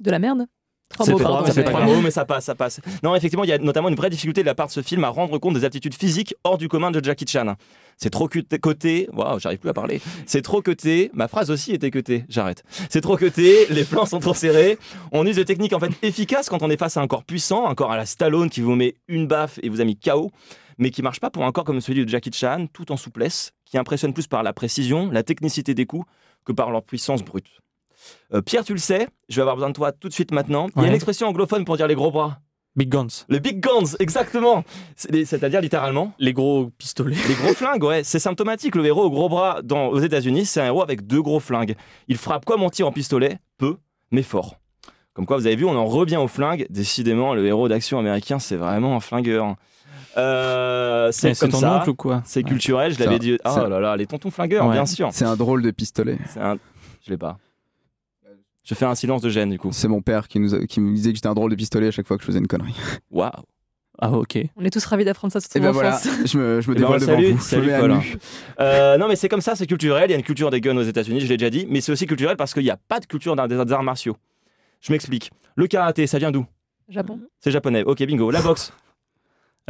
De la merde Trois mots, fait, pardon. ça fait trois mots, mais ça passe, ça passe. Non, effectivement, il y a notamment une vraie difficulté de la part de ce film à rendre compte des aptitudes physiques hors du commun de Jackie Chan. C'est trop coté. Waouh, j'arrive plus à parler. C'est trop coté. Ma phrase aussi était cotée. J'arrête. C'est trop coté. Les plans sont trop serrés. On use des techniques en fait efficaces quand on est face à un corps puissant, un corps à la Stallone qui vous met une baffe et vous a mis KO, mais qui marche pas pour un corps comme celui de Jackie Chan, tout en souplesse, qui impressionne plus par la précision, la technicité des coups que par leur puissance brute. Euh, Pierre, tu le sais, je vais avoir besoin de toi tout de suite maintenant. Il y a une expression anglophone pour dire les gros bras. Big Guns. Les big guns, exactement. C'est-à-dire littéralement Les gros pistolets. les gros flingues, ouais. C'est symptomatique. Le héros au gros bras dans, aux États-Unis, c'est un héros avec deux gros flingues. Il frappe comme on tire en pistolet, peu, mais fort. Comme quoi, vous avez vu, on en revient aux flingues. Décidément, le héros d'action américain, c'est vraiment un flingueur. Euh, c'est Eh, comme ton ça. oncle ou quoi C'est culturel, je l'avais dit. Ah là là, les tontons flingueurs, Ouais. bien sûr. C'est un drôle de pistolet. Un... Je l'ai pas. Je fais un silence de gêne, du coup. C'est mon père qui, nous a- qui me disait que j'étais un drôle de pistolet à chaque fois que je faisais une connerie. Waouh. Ah, ok. On est tous ravis d'apprendre ça sur Et son ben voilà, je me, je me Eh ben, dévoile devant salut, vous. Je salut, nu. Euh, non, mais c'est comme ça, c'est culturel. Il y a une culture des guns aux États-Unis, je l'ai déjà dit, mais c'est aussi culturel parce qu'il n'y a pas de culture dans des arts martiaux. Je m'explique. Le karaté, ça vient d'où? Japon, C'est japonais. Ok, bingo. La boxe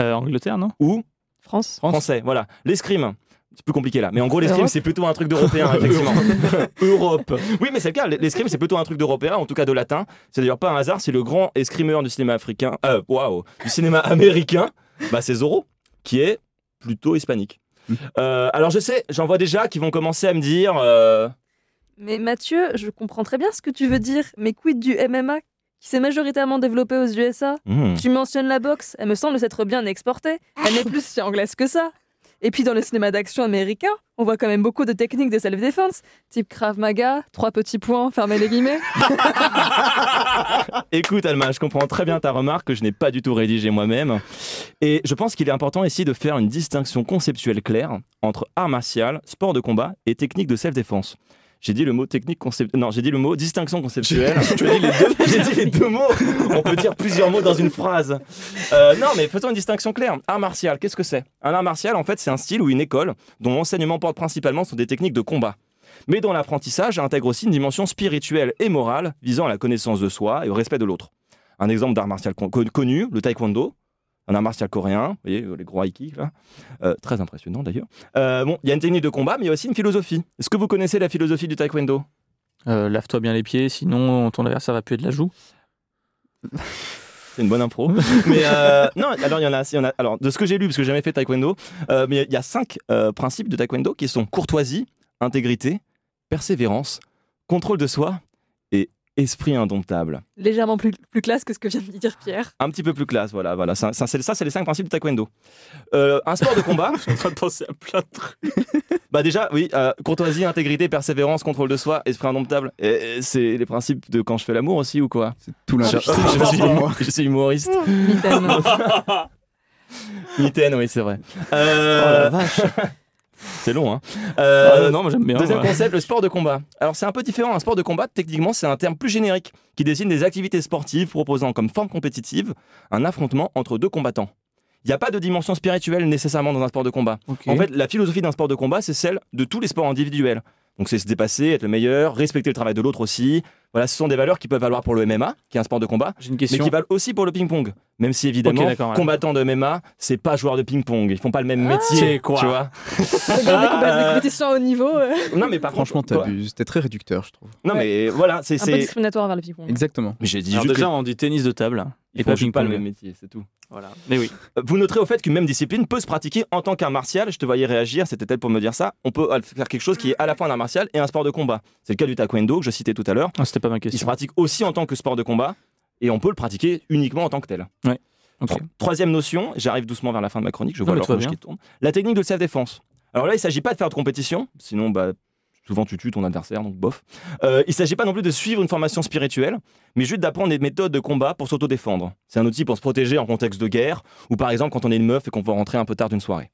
Angleterre, non? Ou France. français. Voilà. L'escrime. C'est plus compliqué là. Mais en gros, l'escrime, Europe. c'est plutôt un truc d'européen, effectivement. Europe. Oui, mais c'est le cas. L'escrime, c'est plutôt un truc d'européen, en tout cas de latin. C'est d'ailleurs pas un hasard, c'est le grand escrimeur du cinéma africain. Euh, waouh. Du cinéma américain. Bah, c'est Zorro, qui est plutôt hispanique. Euh, alors, je sais, j'en vois déjà qui vont commencer à me dire. euh, Mais Mathieu, je comprends très bien ce que tu veux dire, mais quid du MMA qui s'est majoritairement développé aux USA hmm. Tu mentionnes la boxe, elle me semble s'être bien exportée. Elle n'est plus si anglaise que ça. Et puis dans le cinéma d'action américain, on voit quand même beaucoup de techniques de self-defense, type Krav Maga, trois petits points, fermez les guillemets. Écoute, Alma, je comprends très bien ta remarque que je n'ai pas du tout rédigée moi-même. Et je pense qu'il est important ici de faire une distinction conceptuelle claire entre art martial, sport de combat et technique de self-défense. J'ai dit le mot technique. Non, j'ai dit le mot distinction conceptuelle. J'ai dit les deux mots. On peut dire plusieurs mots dans une phrase. Euh, non, mais faisons une distinction claire. Art martial, qu'est-ce que c'est? Un art martial, en fait, c'est un style ou une école dont l'enseignement porte principalement sur des techniques de combat. Mais dans l'apprentissage, intègre aussi une dimension spirituelle et morale visant à la connaissance de soi et au respect de l'autre. Un exemple d'art martial con- con- connu, le taekwondo, un art martial coréen, vous voyez, les gros kicks, là. Euh, très impressionnant d'ailleurs. Euh, bon, il y a une technique de combat, mais il y a aussi une philosophie. Est-ce que vous connaissez la philosophie du taekwondo? Euh, Lave-toi bien les pieds, sinon ton adversaire va puer de la joue. C'est une bonne impro. mais non, alors il y en a, il y en a. Alors de ce que j'ai lu, parce que j'ai jamais fait taekwondo, mais il y a cinq principes de taekwondo qui sont courtoisie, intégrité, persévérance, contrôle de soi esprit indomptable. Légèrement plus, plus classe que ce que vient de dire Pierre. Un petit peu plus classe, voilà, voilà. Ça, ça, c'est ça, c'est les cinq principes de taekwondo. Euh, un sport de combat. Je suis en train de penser à plein de trucs. Bah déjà, oui, euh, courtoisie, intégrité, persévérance, contrôle de soi, esprit indomptable. Et, et c'est les principes de quand je fais l'amour aussi ou quoi? C'est tout l'inverse. je suis, je suis humoriste. Mitaine. Mitaine, oui, c'est vrai. Oh Euh, la vache. c'est long, hein. Ah, Euh, non, non, moi j'aime bien. Deuxième ouais. concept, le sport de combat. Alors c'est un peu différent. Un sport de combat, techniquement, c'est un terme plus générique qui désigne des activités sportives proposant comme forme compétitive un affrontement entre deux combattants. Il n'y a pas de dimension spirituelle nécessairement dans un sport de combat. En fait, la philosophie d'un sport de combat, c'est celle de tous les sports individuels. Donc c'est se dépasser, être le meilleur, respecter le travail de l'autre aussi. Voilà, ce sont des valeurs qui peuvent valoir pour le MMA, qui est un sport de combat, J'ai une mais qui valent aussi pour le ping-pong. Même si évidemment, ouais. combattant de MMA, c'est pas joueur de ping-pong. Ils font pas le même métier, C'est quoi tu vois. Regarde des combats de compétition à haut niveau. euh, Non mais pas Franchement, t'abuses. T'es très réducteur, je trouve. Non mais voilà, c'est Un peu c'est. discriminatoire vers le ping-pong. Exactement. Mais j'ai dit Alors juste déjà, que on dit tennis de table ils et font pas juste pas le même métier, c'est tout. Voilà. Mais oui. Euh, Vous noterez au fait qu'une même discipline peut se pratiquer en tant qu'art martial. Je te voyais réagir, c'était elle pour me dire ça. On peut faire quelque chose qui est à la fois un art martial et un sport de combat. C'est le cas du taekwondo que je citais tout à l'heure. Ah, C'était pas ma Il se question. pratique aussi en tant que sport de combat et on peut le pratiquer uniquement en tant que tel. Tro- Troisième notion, j'arrive doucement vers la fin de ma chronique, je vois l'horloge qui tourne. La technique de self-défense. Alors là, il ne s'agit pas de faire de compétition, sinon bah, souvent tu tues ton adversaire, donc bof. Euh, il ne s'agit pas non plus de suivre une formation spirituelle, mais juste d'apprendre des méthodes de combat pour s'autodéfendre. C'est un outil pour se protéger en contexte de guerre, ou par exemple quand on est une meuf et qu'on veut rentrer un peu tard d'une soirée.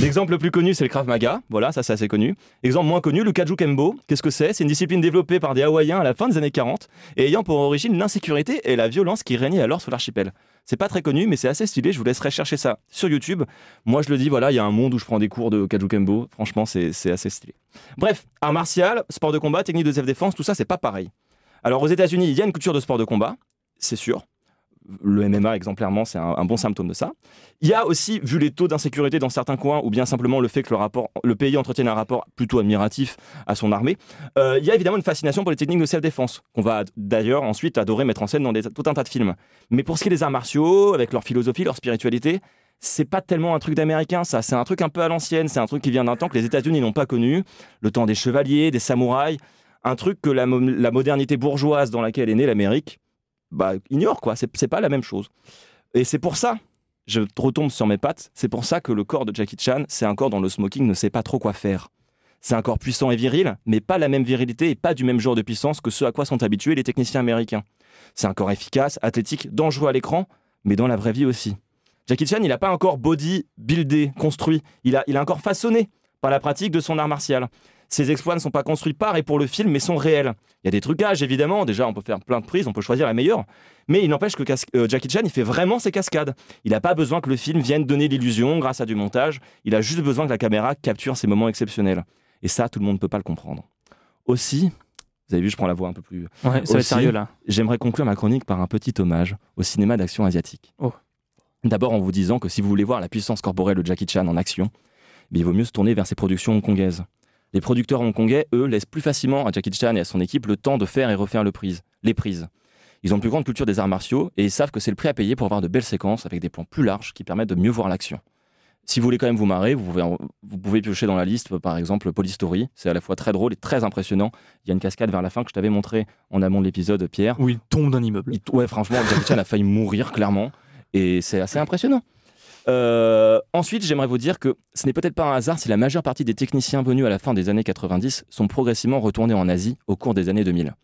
L'exemple le plus connu, c'est le Krav Maga. Voilà, ça c'est assez connu. Exemple moins connu, le Kaju Kembo. Qu'est-ce que c'est? C'est une discipline développée par des Hawaïens à la fin des années 40 et ayant pour origine l'insécurité et la violence qui régnait alors sur l'archipel. C'est pas très connu, mais c'est assez stylé. Je vous laisserai chercher ça sur YouTube. Moi, je le dis, voilà, il y a un monde où je prends des cours de Kaju Kembo. Franchement, c'est assez stylé. Bref, art martial, sport de combat, technique de self-défense, tout ça, c'est pas pareil. Alors, aux États-Unis, il y a une culture de sport de combat, c'est sûr. Le MMA, exemplairement, c'est un, bon symptôme de ça. Il y a aussi, vu les taux d'insécurité dans certains coins, ou bien simplement le fait que le, pays entretienne un rapport plutôt admiratif à son armée, euh, il y a évidemment une fascination pour les techniques de self-défense, qu'on va d'ailleurs ensuite adorer mettre en scène dans tout un tas de films. Mais pour ce qui est des arts martiaux, avec leur philosophie, leur spiritualité, c'est pas tellement un truc d'américain, ça. C'est un truc un peu à l'ancienne. C'est un truc qui vient d'un temps que les États-Unis n'ont pas connu, le temps des chevaliers, des samouraïs. Un truc que la modernité bourgeoise dans laquelle est née l'Amérique bah, ignore, quoi. C'est pas la même chose. Et c'est pour ça, je retombe sur mes pattes, c'est pour ça que le corps de Jackie Chan, c'est un corps dont le smoking ne sait pas trop quoi faire. C'est un corps puissant et viril, mais pas la même virilité et pas du même genre de puissance que ce à quoi sont habitués les techniciens américains. C'est un corps efficace, athlétique, dangereux à l'écran, mais dans la vraie vie aussi. Jackie Chan, il n'a pas un corps body buildé, construit. Il a, il a un corps façonné par la pratique de son art martial. Ses exploits ne sont pas construits par et pour le film, mais sont réels. Il y a des trucages, évidemment. Déjà, on peut faire plein de prises, on peut choisir la meilleure. Mais il n'empêche que euh, Jackie Chan, il fait vraiment ses cascades. Il n'a pas besoin que le film vienne donner l'illusion grâce à du montage. Il a juste besoin que la caméra capture ces moments exceptionnels. Et ça, tout le monde ne peut pas le comprendre. Aussi, vous avez vu, je prends la voix un peu plus Ouais, ça va être Aussi. sérieux là. J'aimerais conclure ma chronique par un petit hommage au cinéma d'action asiatique. Oh. D'abord en vous disant que si vous voulez voir la puissance corporelle de Jackie Chan en action, mais il vaut mieux se tourner vers ses productions hongkongaises. Les producteurs hongkongais, eux, laissent plus facilement à Jackie Chan et à son équipe le temps de faire et refaire le prise, les prises. Ils ont une plus grande culture des arts martiaux et ils savent que c'est le prix à payer pour avoir de belles séquences avec des plans plus larges qui permettent de mieux voir l'action. Si vous voulez quand même vous marrer, vous pouvez, en- vous pouvez piocher dans la liste, par exemple, Polystory. C'est à la fois très drôle et très impressionnant. Il y a une cascade vers la fin que je t'avais montré en amont de l'épisode, Pierre. Où il tombe d'un immeuble. Il- ouais, franchement, Jackie Chan a failli mourir, clairement. Et c'est assez impressionnant. Euh, ensuite, j'aimerais vous dire que ce n'est peut-être pas un hasard si la majeure partie des techniciens venus à la fin des années 90 sont progressivement retournés en Asie au cours des années 2000.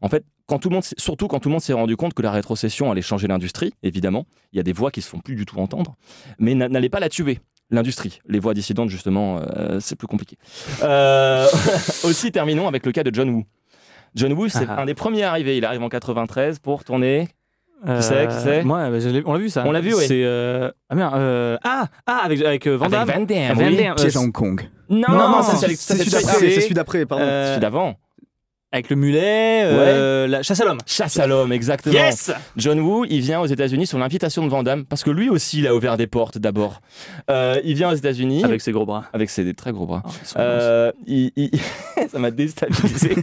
En fait, quand tout le monde, surtout quand tout le monde s'est rendu compte que la rétrocession allait changer l'industrie, évidemment, il y a des voix qui se font plus du tout entendre, mais n'a- n'allait pas la tuer. L'industrie, les voix dissidentes, justement, euh, c'est plus compliqué. Euh, aussi, terminons avec le cas de John Woo. John Woo, c'est Ah. un des premiers arrivés. Il arrive en 93 pour tourner Euh, c'est, qui c'est? Moi, bah, je l'ai- on l'a vu ça. On l'a vu, oui. C'est euh, ah merde, euh, ah ah avec avec euh, Van Avec Damme. Van Damme, Van oui. Damme, euh, Piège à Hong Kong. Non, Non, non, c'est- celui d'après, c'est- c'est celui d'après, pardon. euh, celui d'avant. Avec le mulet, euh, la chasse à l'homme. Chasse à l'homme, exactement. Yes. John Woo, il vient aux États-Unis sur l'invitation de Van Damme, parce que lui aussi, il a ouvert des portes d'abord. Euh, il vient aux États-Unis Avec ses gros bras. avec ses très gros bras. Oh, sont Euh, il- il- ça m'a déstabilisé.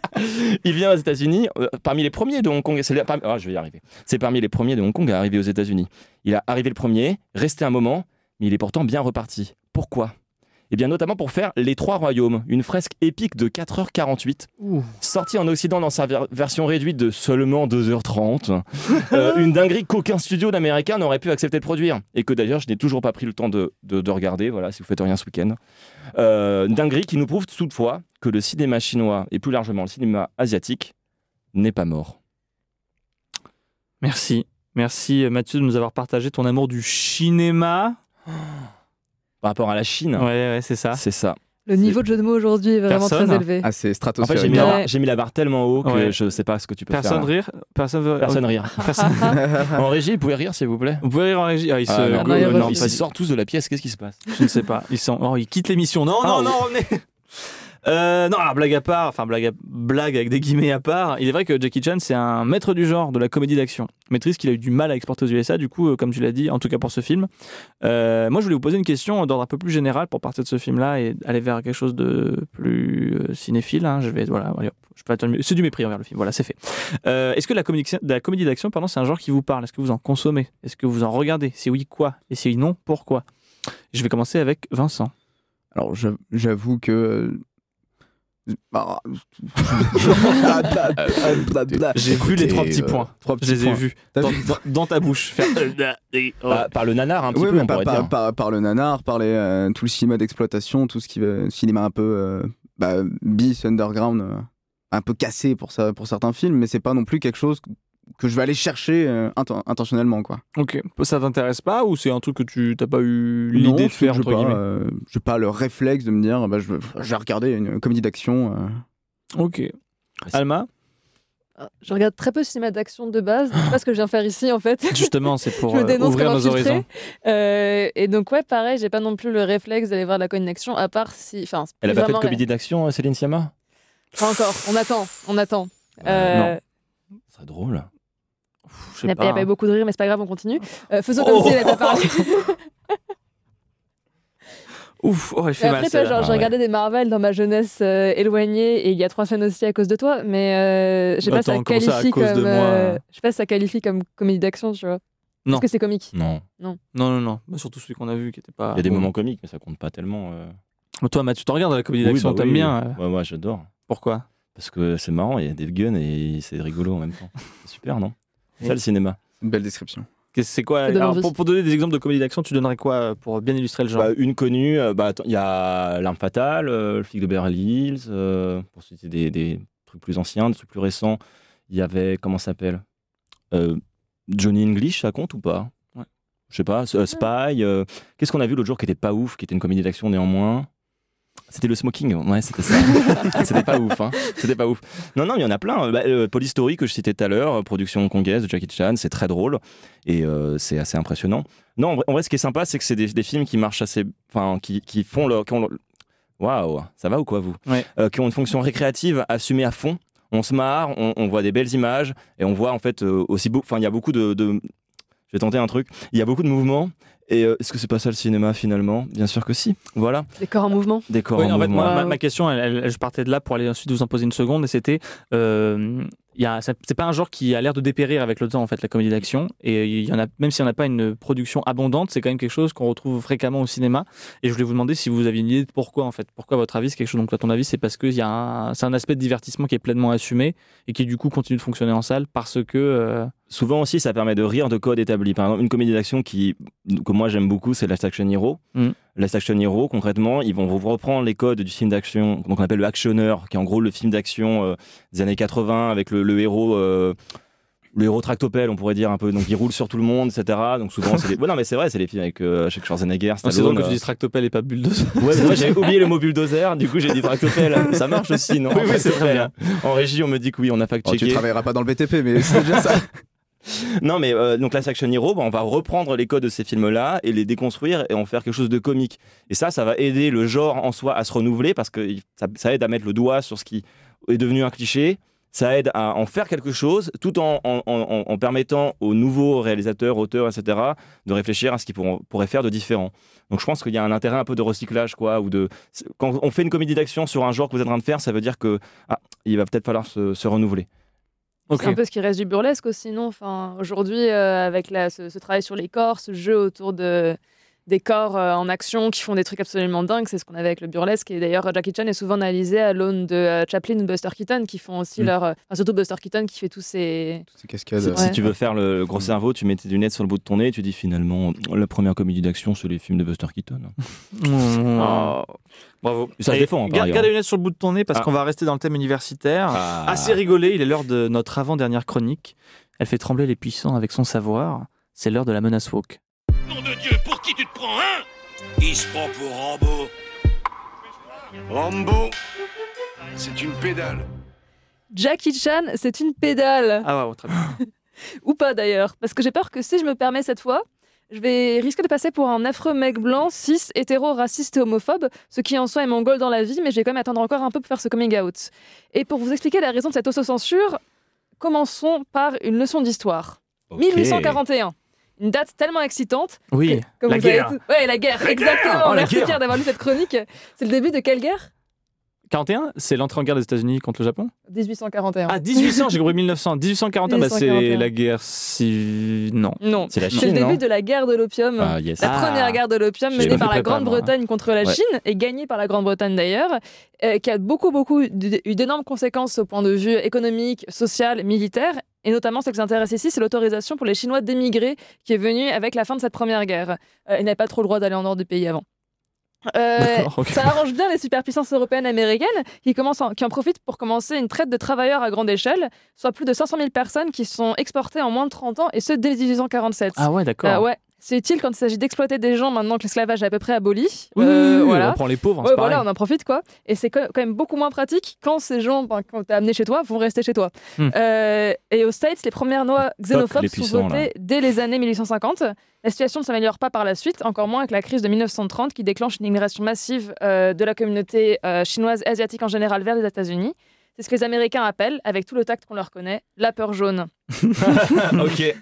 il vient aux États-Unis parmi les premiers de Hong Kong. C'est le- parmi- ah, je vais y arriver. C'est parmi les premiers de Hong Kong à arriver aux États-Unis. Il a arrivé le premier, resté un moment, mais il est pourtant bien reparti. Pourquoi? Eh bien, notamment pour faire Les Trois Royaumes, une fresque épique de 4h48, Ouh. sortie en Occident dans sa ver- version réduite de seulement 2h30. Euh, une dinguerie qu'aucun studio d'américain n'aurait pu accepter de produire. Et que d'ailleurs, je n'ai toujours pas pris le temps de, de- de regarder, voilà, si vous faites rien ce week-end. Euh, une dinguerie qui nous prouve toutefois que le cinéma chinois, et plus largement le cinéma asiatique, n'est pas mort. Merci. Merci Mathieu de nous avoir partagé ton amour du cinéma. Par rapport à la Chine, Ouais, ouais, c'est ça. c'est ça. Le niveau de jeu de mots aujourd'hui est vraiment Personne. très élevé. Ah, c'est En fait, j'ai stratosphérique. mis, la Ouais. barre- j'ai mis la barre tellement haut que Ouais. je sais pas ce que tu peux Personne faire. rire Personne veut... Personne rire. Personne- en régie, vous pouvez rire, s'il vous plaît Vous pouvez rire en régie Ah, ils se... Ah, non, non, non, ils sortent tous de la pièce, qu'est-ce qui se passe? Je ne sais pas. Ils, sont... oh, ils quittent l'émission. Non, Ah, non, oui. non, revenez Euh, non, alors blague à part, enfin blague, blague avec des guillemets à part, il est vrai que Jackie Chan c'est un maître du genre de la comédie d'action. Maîtrise qu'il a eu du mal à exporter aux USA, du coup, euh, comme tu l'as dit, en tout cas pour ce film. Euh, moi je voulais vous poser une question d'ordre un peu plus général pour partir de ce film-là et aller vers quelque chose de plus cinéphile. hein. Je vais, voilà, je peux c'est du mépris envers le film, voilà, c'est fait. Est-ce que la comédie, la comédie d'action, pardon, c'est un genre qui vous parle? Est-ce que vous en consommez? Est-ce que vous en regardez? Si oui, quoi? Et si non, pourquoi? Je vais commencer avec Vincent. Alors, j'av- j'avoue que. euh, bah, J'ai vu les trois petits euh, points. trois Je petits les ai points. vus dans, vu dans- dans ta bouche. Faire... Bah, Par le nanar, un petit Oui, peu, mais on par, par- dire. par- par le nanar, par les, euh, tout le cinéma d'exploitation, tout ce qui va, cinéma un peu euh, bah, bis, underground, euh, un peu cassé pour, ça, pour certains films, mais c'est pas non plus quelque chose que, je vais aller chercher euh, inten- intentionnellement. Quoi. Ok. Ça t'intéresse pas ou c'est un truc que tu t'as pas eu Non, l'idée de faire j'ai entre pas, guillemets? euh, j'ai pas le réflexe de me dire bah, je, je vais regarder une comédie d'action. euh. Ok. Alma, Ah, Je regarde très peu de cinéma d'action de base. C'est pas ce que je viens faire ici en fait. justement, c'est pour je me euh, ouvrir nos horizons. Euh, et donc ouais, pareil, j'ai pas non plus le réflexe d'aller voir de la comédie d'action, à part si, enfin, Elle a pas fait de comédie d'action, Céline Sciamma? Pas encore. On attend, on attend. Euh, Ce serait drôle. Il n'y a, pas. beaucoup de rire, mais c'est pas grave, on continue. Euh, faisons Oh. comme si elle n'avait pas parlé. Ouf, oh, elle fait mal. après, genre, j'ai ouais. regardé des Marvel dans ma jeunesse euh, éloignée et il y a trois semaines aussi à cause de toi, mais euh, je sais pas si ça qualifie comme. euh, je sais pas si ça qualifie comme comédie d'action, tu vois. Non. Parce que c'est comique? Non. Non, non, non. Bah, surtout celui qu'on a vu qui était pas. Il y a des bon. moments comiques, mais ça compte pas tellement. euh. Toi, tu regardes la comédie Oui, d'action, bah t'aimes oui. bien. euh, Ouais, moi, j'adore. Pourquoi? Parce que c'est marrant, il y a des guns et c'est rigolo en même temps. C'est super, non? Ça le cinéma. Belle description. C'est quoi alors, pour, pour donner des exemples de comédie d'action, tu donnerais quoi euh, pour bien illustrer le genre? Bah, une connue, euh, bah, il y a L'arme fatale, euh, Le flic de Beverly Hills, euh, pour citer des, des trucs plus anciens, des trucs plus récents. Il y avait, comment ça s'appelle? Euh, Johnny English, ça compte ou pas? Ouais. Je sais pas, euh, Spy. euh, Qu'est-ce qu'on a vu l'autre jour qui était pas ouf, qui était une comédie d'action néanmoins? C'était le smoking, ouais, c'était ça. c'était pas ouf, hein. C'était pas ouf. Non, non, il y en a plein. Bah, euh, Police Story que je citais tout à l'heure, euh, production hongkongaise de Jackie Chan, c'est très drôle et euh, c'est assez impressionnant. Non, en vrai, en vrai, ce qui est sympa, c'est que c'est des, des films qui marchent assez, enfin, qui, qui font leur, Waouh, ça va ou quoi vous? Ouais. Euh, Qui ont une fonction récréative assumée à fond. On se marre, on, on voit des belles images et on voit en fait euh, aussi beau. Enfin, il y a beaucoup de, de- Je vais tenter un truc. Il y a beaucoup de mouvements. Et euh, est-ce que c'est pas ça le cinéma finalement? Bien sûr que si. Voilà, Des corps en mouvement. des corps Oui, en en fait, mouvement. moi, ma, question, elle- elle- je partais de là pour aller ensuite vous en poser une seconde, et c'était, euh, c'est pas un genre qui a l'air de dépérir avec le temps, en fait, la comédie d'action. Et il y en a, même s'il n'y en a pas une production abondante, c'est quand même quelque chose qu'on retrouve fréquemment au cinéma. Et je voulais vous demander si vous aviez une idée de pourquoi, en fait. Pourquoi, à votre avis, c'est quelque chose. Donc, à ton avis, c'est parce que il y a un, c'est un aspect de divertissement qui est pleinement assumé et qui, du coup, continue de fonctionner en salle parce que. euh, Souvent aussi, ça permet de rire de codes établis. Par exemple, une comédie d'action qui, que moi j'aime beaucoup, c'est Last Action Hero. Mm. Last Action Hero, concrètement, ils vont reprendre les codes du film d'action, donc on appelle le actionneur, qui est en gros le film d'action euh, des années 80 avec le, le héros. euh, le héros tractopelle, on pourrait dire un peu, donc il roule sur tout le monde, etc. Donc souvent, c'est les... Ouais, non, mais c'est vrai, c'est les films avec euh, Schwarzenegger, c'est drôle que tu euh, dises tractopelle et pas bulldozer. Ouais, moi j'avais oublié le mot bulldozer, du coup j'ai dit tractopelle. Ça marche aussi, non? Oui, oui, c'est très Tractopelle. En régie, on me dit que oui, on a Oh, tu fact-checké. travailleras pas dans le BTP, mais c'est déjà ça. Non, mais euh, donc Last Action Hero, bah, on va reprendre les codes de ces films-là et les déconstruire et en faire quelque chose de comique. Et ça, ça va aider le genre en soi à se renouveler parce que ça, aide à mettre le doigt sur ce qui est devenu un cliché. Ça aide à en faire quelque chose tout en, permettant aux nouveaux réalisateurs, auteurs, etc., de réfléchir à ce qu'ils pourraient faire de différent. Donc je pense qu'il y a un intérêt un peu de recyclage, quoi, ou de quand on fait une comédie d'action sur un genre que vous êtes en train de faire, ça veut dire que ah, il va peut-être falloir se renouveler. C'est un peu ce qui reste du burlesque aussi, non? Enfin, Aujourd'hui, euh, avec la- ce, ce travail sur les corps, ce jeu autour de, des corps euh, en action qui font des trucs absolument dingues, c'est ce qu'on avait avec le burlesque. Et d'ailleurs, Jackie Chan est souvent analysé à l'aune de euh, Chaplin ou Buster Keaton qui font aussi Mm. leur. euh, enfin, surtout Buster Keaton qui fait tous ces. Toutes ces cascades. Si, tu veux faire le gros cerveau, tu mets tes lunettes sur le bout de ton nez et tu dis finalement la première comédie d'action c'est les films de Buster Keaton. Mmh. Oh. Bravo. Ça se défend, hein, garde les lunettes sur le bout de ton nez parce Ah. qu'on va rester dans le thème universitaire. Ah. Assez rigolé, il est l'heure de notre avant-dernière chronique. Elle fait trembler les puissants avec son savoir. C'est l'heure de la menace woke. Tu te prends, hein? Il se prend pour Rambo. Rambo, c'est une pédale. Jackie Chan, c'est une pédale. Ah ouais, très bien. Ou pas d'ailleurs. Parce que j'ai peur que si je me permets cette fois, je vais risquer de passer pour un affreux mec blanc, cis, hétéro, raciste et homophobe, ce qui en soi est mon goal dans la vie, mais je vais quand même attendre encore un peu pour faire ce coming out. Et pour vous expliquer la raison de cette autocensure, commençons par une leçon d'histoire. Ok. 1841. Une date tellement excitante. Oui, que- la vous avez guerre. tout- Ouais, la guerre, exactement. Oh, la Merci guerre. Pierre d'avoir lu cette chronique. C'est le début de quelle guerre? 41, c'est l'entrée en guerre des États-Unis contre le Japon? 1841. Ah, 1800, j'ai compris 1900. 1841, bah, c'est 1841. la guerre civile. Non. Non. C'est la C'est le Chine, début non de la guerre de l'opium. Ah yes. La Ah. première guerre de l'opium menée par la Grande-Bretagne contre la Ouais. Chine et gagnée par la Grande-Bretagne d'ailleurs, euh, qui a beaucoup, beaucoup eu d'énormes conséquences au point de vue économique, social, militaire. Et notamment, ce qui nous intéresse ici, c'est l'autorisation pour les Chinois d'émigrer qui est venue avec la fin de cette première guerre. Euh, ils n'avaient pas trop le droit d'aller en dehors du pays avant. Euh. Ça arrange bien les superpuissances européennes et américaines qui, commencent en, qui en profitent pour commencer une traite de travailleurs à grande échelle, soit plus de 500 000 personnes qui sont exportées en moins de 30 ans, et ce dès 1847. Ah ouais, d'accord. Euh, ouais, c'est utile quand il s'agit d'exploiter des gens maintenant que l'esclavage est à peu près aboli. Oui, Euh, oui, oui, voilà. on prend les pauvres, hein, Ouais, voilà, on en profite quoi. Et c'est quand même beaucoup moins pratique quand ces gens, ben, quand t'es amené chez toi, vont rester chez toi. Hmm. Euh, et aux States, les premières lois xénophobes les sont votées dès les années 1850. La situation ne s'améliore pas par la suite, encore moins avec la crise de 1930 qui déclenche une immigration massive euh, de la communauté euh, chinoise et asiatique en général vers les États-Unis. C'est ce que les Américains appellent, avec tout le tact qu'on leur connaît, la peur jaune. ok.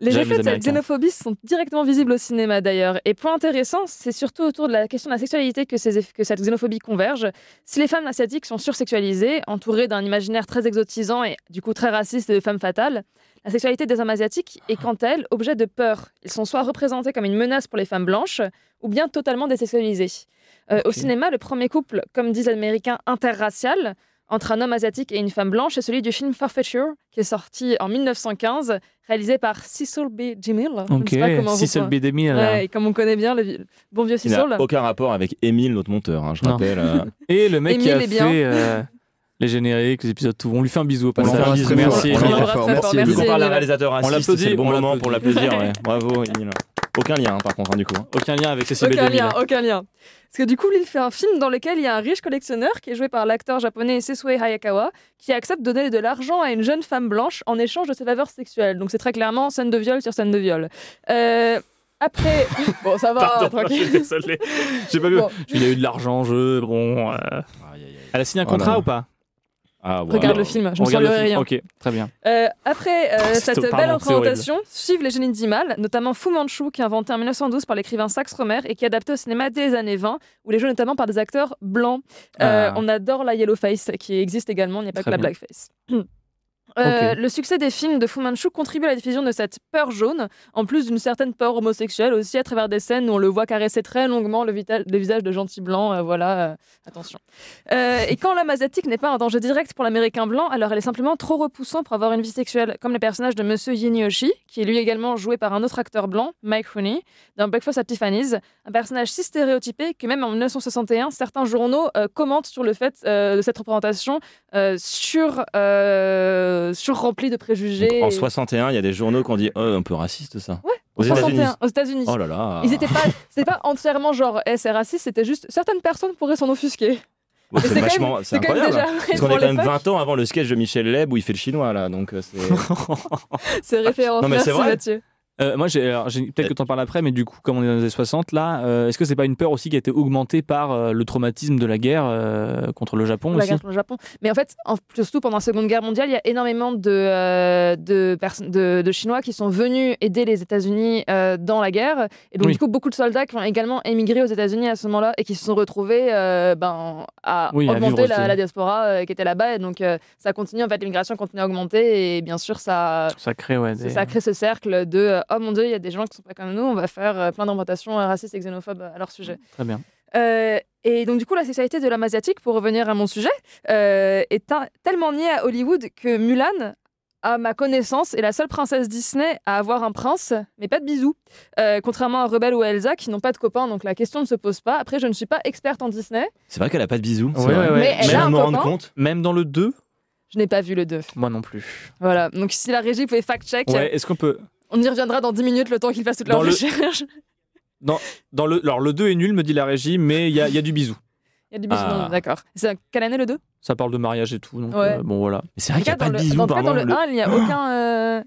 Les effets de cette xénophobie sont directement visibles au cinéma d'ailleurs. Et point intéressant, c'est surtout autour de la question de la sexualité que, ces eff- que cette xénophobie converge. Si les femmes asiatiques sont sursexualisées, entourées d'un imaginaire très exotisant et du coup très raciste de femmes fatales, la sexualité des hommes asiatiques est quant à elle objet de peur. Ils sont soit représentés comme une menace pour les femmes blanches, ou bien totalement désexualisés. Euh, Au cinéma, le premier couple, comme disent les Américains, interracial, entre un homme asiatique et une femme blanche, est celui du film Forfeiture, qui est sorti en 1915, réalisé par Cecil B. DeMille. Ok, sais pas comment vous si c'est le prononce- BD1000. Ouais, et comme on connaît bien le, bon vieux Il Cecil. n'a aucun rapport avec Émile, notre monteur, hein, je Non. rappelle. euh. Et le mec qui a fait euh, les génériques, les épisodes, tout. On lui fait un bisou au On passage. On parle d'un Émile. réalisateur raciste, l'applaudit, c'est le bon on moment l'applaudit. pour l'applaudir. ouais. Bravo, Émile. Aucun lien, hein, par contre, hein, du coup. hein. Aucun lien avec Cécile Aucun B2000. lien, aucun lien. Parce que du coup, il fait un film dans lequel il y a un riche collectionneur qui est joué par l'acteur japonais Sesue Hayakawa qui accepte de donner de l'argent à une jeune femme blanche en échange de ses faveurs sexuelles. Donc c'est très clairement scène de viol sur scène de viol. Euh, après, bon ça va, Pardon, tranquille. désolé. J'ai pas vu. Bon, Il a eu de l'argent, je. Bon. euh. Elle a signé un Voilà. contrat ou pas? Ah, regarde le film, je ne film. rien. Ok, très bien. Euh, après euh, cette belle représentation, suivent les génies du mal, notamment Fu Manchu, qui est inventé en 1912 par l'écrivain Sax Rohmer et qui est adapté au cinéma dès les années 20, où il est joué notamment par des acteurs blancs. Euh, Ah. On adore la yellow face, qui existe également, il n'y a pas que la bien. blackface. Euh. Le succès des films de Fu Manchu contribue à la diffusion de cette peur jaune, en plus d'une certaine peur homosexuelle aussi à travers des scènes où on le voit caresser très longuement le, visage de gentil blanc. euh, voilà, euh, attention. Et quand l'homme asiatique n'est pas un danger direct pour l'américain blanc, alors elle est simplement trop repoussant pour avoir une vie sexuelle, comme le personnage de Monsieur Yin Yoshi, qui est lui également joué par un autre acteur blanc, Mike Rooney, dans Breakfast at Tiffany's, un personnage si stéréotypé que même en 1961, certains journaux commentent sur le fait de cette représentation sur, euh, sur remplie de préjugés. Donc, en et- 61, il y a des journaux qui ont dit oh, un peu raciste ça. Ouais, Aux en 61, États-Unis. aux États-Unis. Oh là là. Ils étaient pas, c'était pas entièrement genre, eh, c'est raciste, c'était juste certaines personnes pourraient s'en offusquer. Bon, c'est c'est vachement, incroyable. déjà vrai Parce qu'on est quand même l'époque. 20 ans avant le sketch de Michel Leb où il fait le chinois là, donc euh, c'est. C'est référence. Non, mais Merci c'est vrai. Mathieu. Euh, moi, peut-être que tu en parles après, mais du coup, comme on est dans les années 60, là, euh, est-ce que c'est pas une peur aussi qui a été augmentée par euh, le traumatisme de la guerre euh, contre le Japon la aussi guerre contre le Japon. Mais en fait, en- surtout pendant la Seconde Guerre mondiale, il y a énormément de, euh, de, personnes- de, de Chinois qui sont venus aider les États-Unis euh, dans la guerre. Et donc, Oui. du coup, beaucoup de soldats qui ont également émigré aux États-Unis à ce moment-là et qui se sont retrouvés euh, ben, à Oui, augmenter la, diaspora euh, qui était là-bas. Et donc, euh, ça continue, en fait, l'immigration continue à augmenter. Et bien sûr, ça, Ça crée, ouais, des... ça crée ce cercle de euh, oh mon dieu, il y a des gens qui sont pas comme nous, on va faire euh, plein d'inventations euh, racistes et xénophobes à leur sujet. Très bien. Euh, et donc, du coup, la sexualité de l'homme asiatique, pour revenir à mon sujet, euh, est tellement niée à Hollywood que Mulan, à ma connaissance, est la seule princesse Disney à avoir un prince, mais pas de bisous. Euh, contrairement à Rebelle ou à Elsa, qui n'ont pas de copains, donc la question ne se pose pas. Après, je ne suis pas experte en Disney. C'est vrai qu'elle a pas de bisous. c'est Ouais, vrai. ouais, ouais. Mais elle a un me rendre copain. compte. Même dans le 2 Je n'ai pas vu le 2. Moi non plus. Voilà. Donc, si la régie pouvait fact-check, Ouais, est-ce qu'on peut. On y reviendra dans 10 minutes, le temps qu'ils fassent toute Dans le- recherche. Dans le... Alors, le 2 est nul, me dit la régie, mais il y a, y a du bisou. Il y a du bisou, Ah. d'accord. C'est quelle année le 2 Ça parle de mariage et tout. Donc, Ouais. euh, bon, voilà. Mais c'est vrai qu'il n'y a pas dans de le, cas, dans pardon. le le- 1, il n'y a aucun. euh,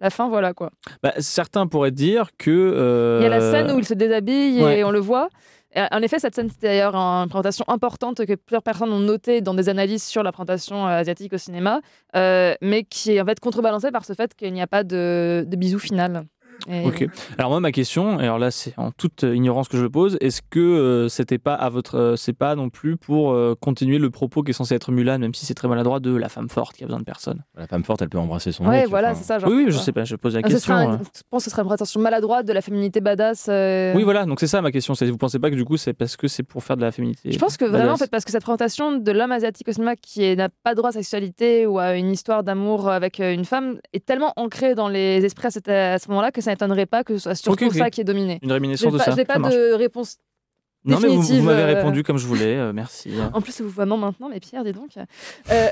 La fin, voilà quoi. Bah, certains pourraient dire que. euh, Il y a la scène où il se déshabille ouais. et on le voit. Et en effet, cette scène, c'était d'ailleurs une présentation importante que plusieurs personnes ont notée dans des analyses sur la présentation euh, asiatique au cinéma, euh, mais qui est en fait contrebalancée par ce fait qu'il n'y a pas de, de bisou final. Et- Ok. Alors moi ma question, et alors là c'est en toute ignorance que je le pose, est-ce que euh, c'était pas à votre, euh, c'est pas non plus pour euh, continuer le propos qui est censé être Mulan, même si c'est très maladroit, de la femme forte qui a besoin de personne? La femme forte, elle peut embrasser son Ouais, mec. voilà, enfin. c'est ça. Genre, oui, oui, je sais pas, je pose la Ah, question. un- euh. je pense que ce serait une présentation maladroite de la féminité badass. euh, Oui voilà, donc c'est ça ma question, c'est vous pensez pas que du coup c'est parce que c'est pour faire de la féminité Je pense que vraiment, en fait, parce que cette présentation de l'homme asiatique au cinéma qui n'a pas droit à sa sexualité ou à une histoire d'amour avec euh, une femme est tellement ancrée dans les esprits à, cette- à ce moment-là que ça n'étonnerait pas que ce soit surtout ça qui est dominé. Une réminiscence de pas, ça. je n'ai pas de réponse. Non mais vous, vous m'avez euh, répondu comme je voulais, euh, merci. En plus, vous vraiment maintenant, mais Pierre, dis donc. Euh,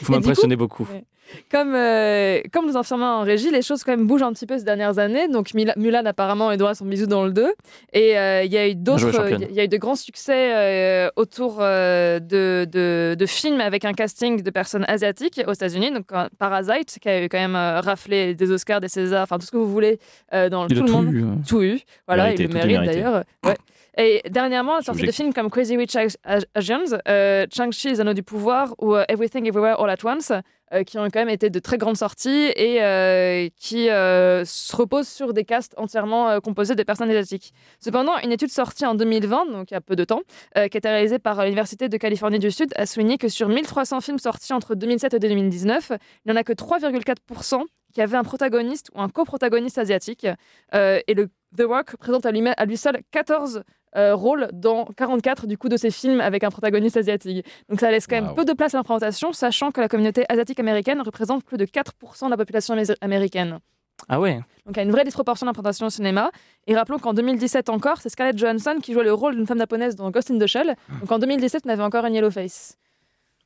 Vous m'impressionnez beaucoup. Ouais. Comme, euh, comme nous affirmons en régie, les choses quand même bougent un petit peu ces dernières années. Donc Mila- Mulan apparemment droit à son bisou dans le 2. Et euh, il y a eu d'autres, il y a eu de grands succès euh, autour euh, de, de, de films avec un casting de personnes asiatiques aux États-Unis. Donc euh, Parasite qui a eu quand même euh, raflé des Oscars, des Césars, enfin tout ce que vous voulez euh, dans Il tout a le tout monde eu. hein. tout eu. Voilà, il le tout mérite d'ailleurs. Ouais. Et dernièrement, sorti de films comme Crazy Rich Asi- Asians, euh, Shang-Chi, Les Anneaux du Pouvoir ou euh, Everything Everywhere All at Once, euh, qui ont quand même été de très grandes sorties et euh, qui euh, se reposent sur des castes entièrement euh, composés de personnes asiatiques. Cependant, une étude sortie en 2020, donc il y a peu de temps, euh, qui a été réalisée par euh, l'Université de Californie du Sud, a souligné que sur 1300 films sortis entre 2007 et 2019, il n'y en a que 3,4% qui avaient un protagoniste ou un coprotagoniste asiatique. Euh, et The Rock présente à lui, à lui seul 14 euh, rôles dans 44 du coup de ces films avec un protagoniste asiatique. Donc ça laisse quand même peu de place à la présentation, sachant que la communauté asiatique américaine représente plus de 4% de la population amé- américaine. Ah ouais. Donc il y a une vraie disproportion d'implantation au cinéma. Et rappelons qu'en 2017 encore, c'est Scarlett Johansson qui jouait le rôle d'une femme japonaise dans Ghost in the Shell. Donc en 2017, on avait encore une yellow face.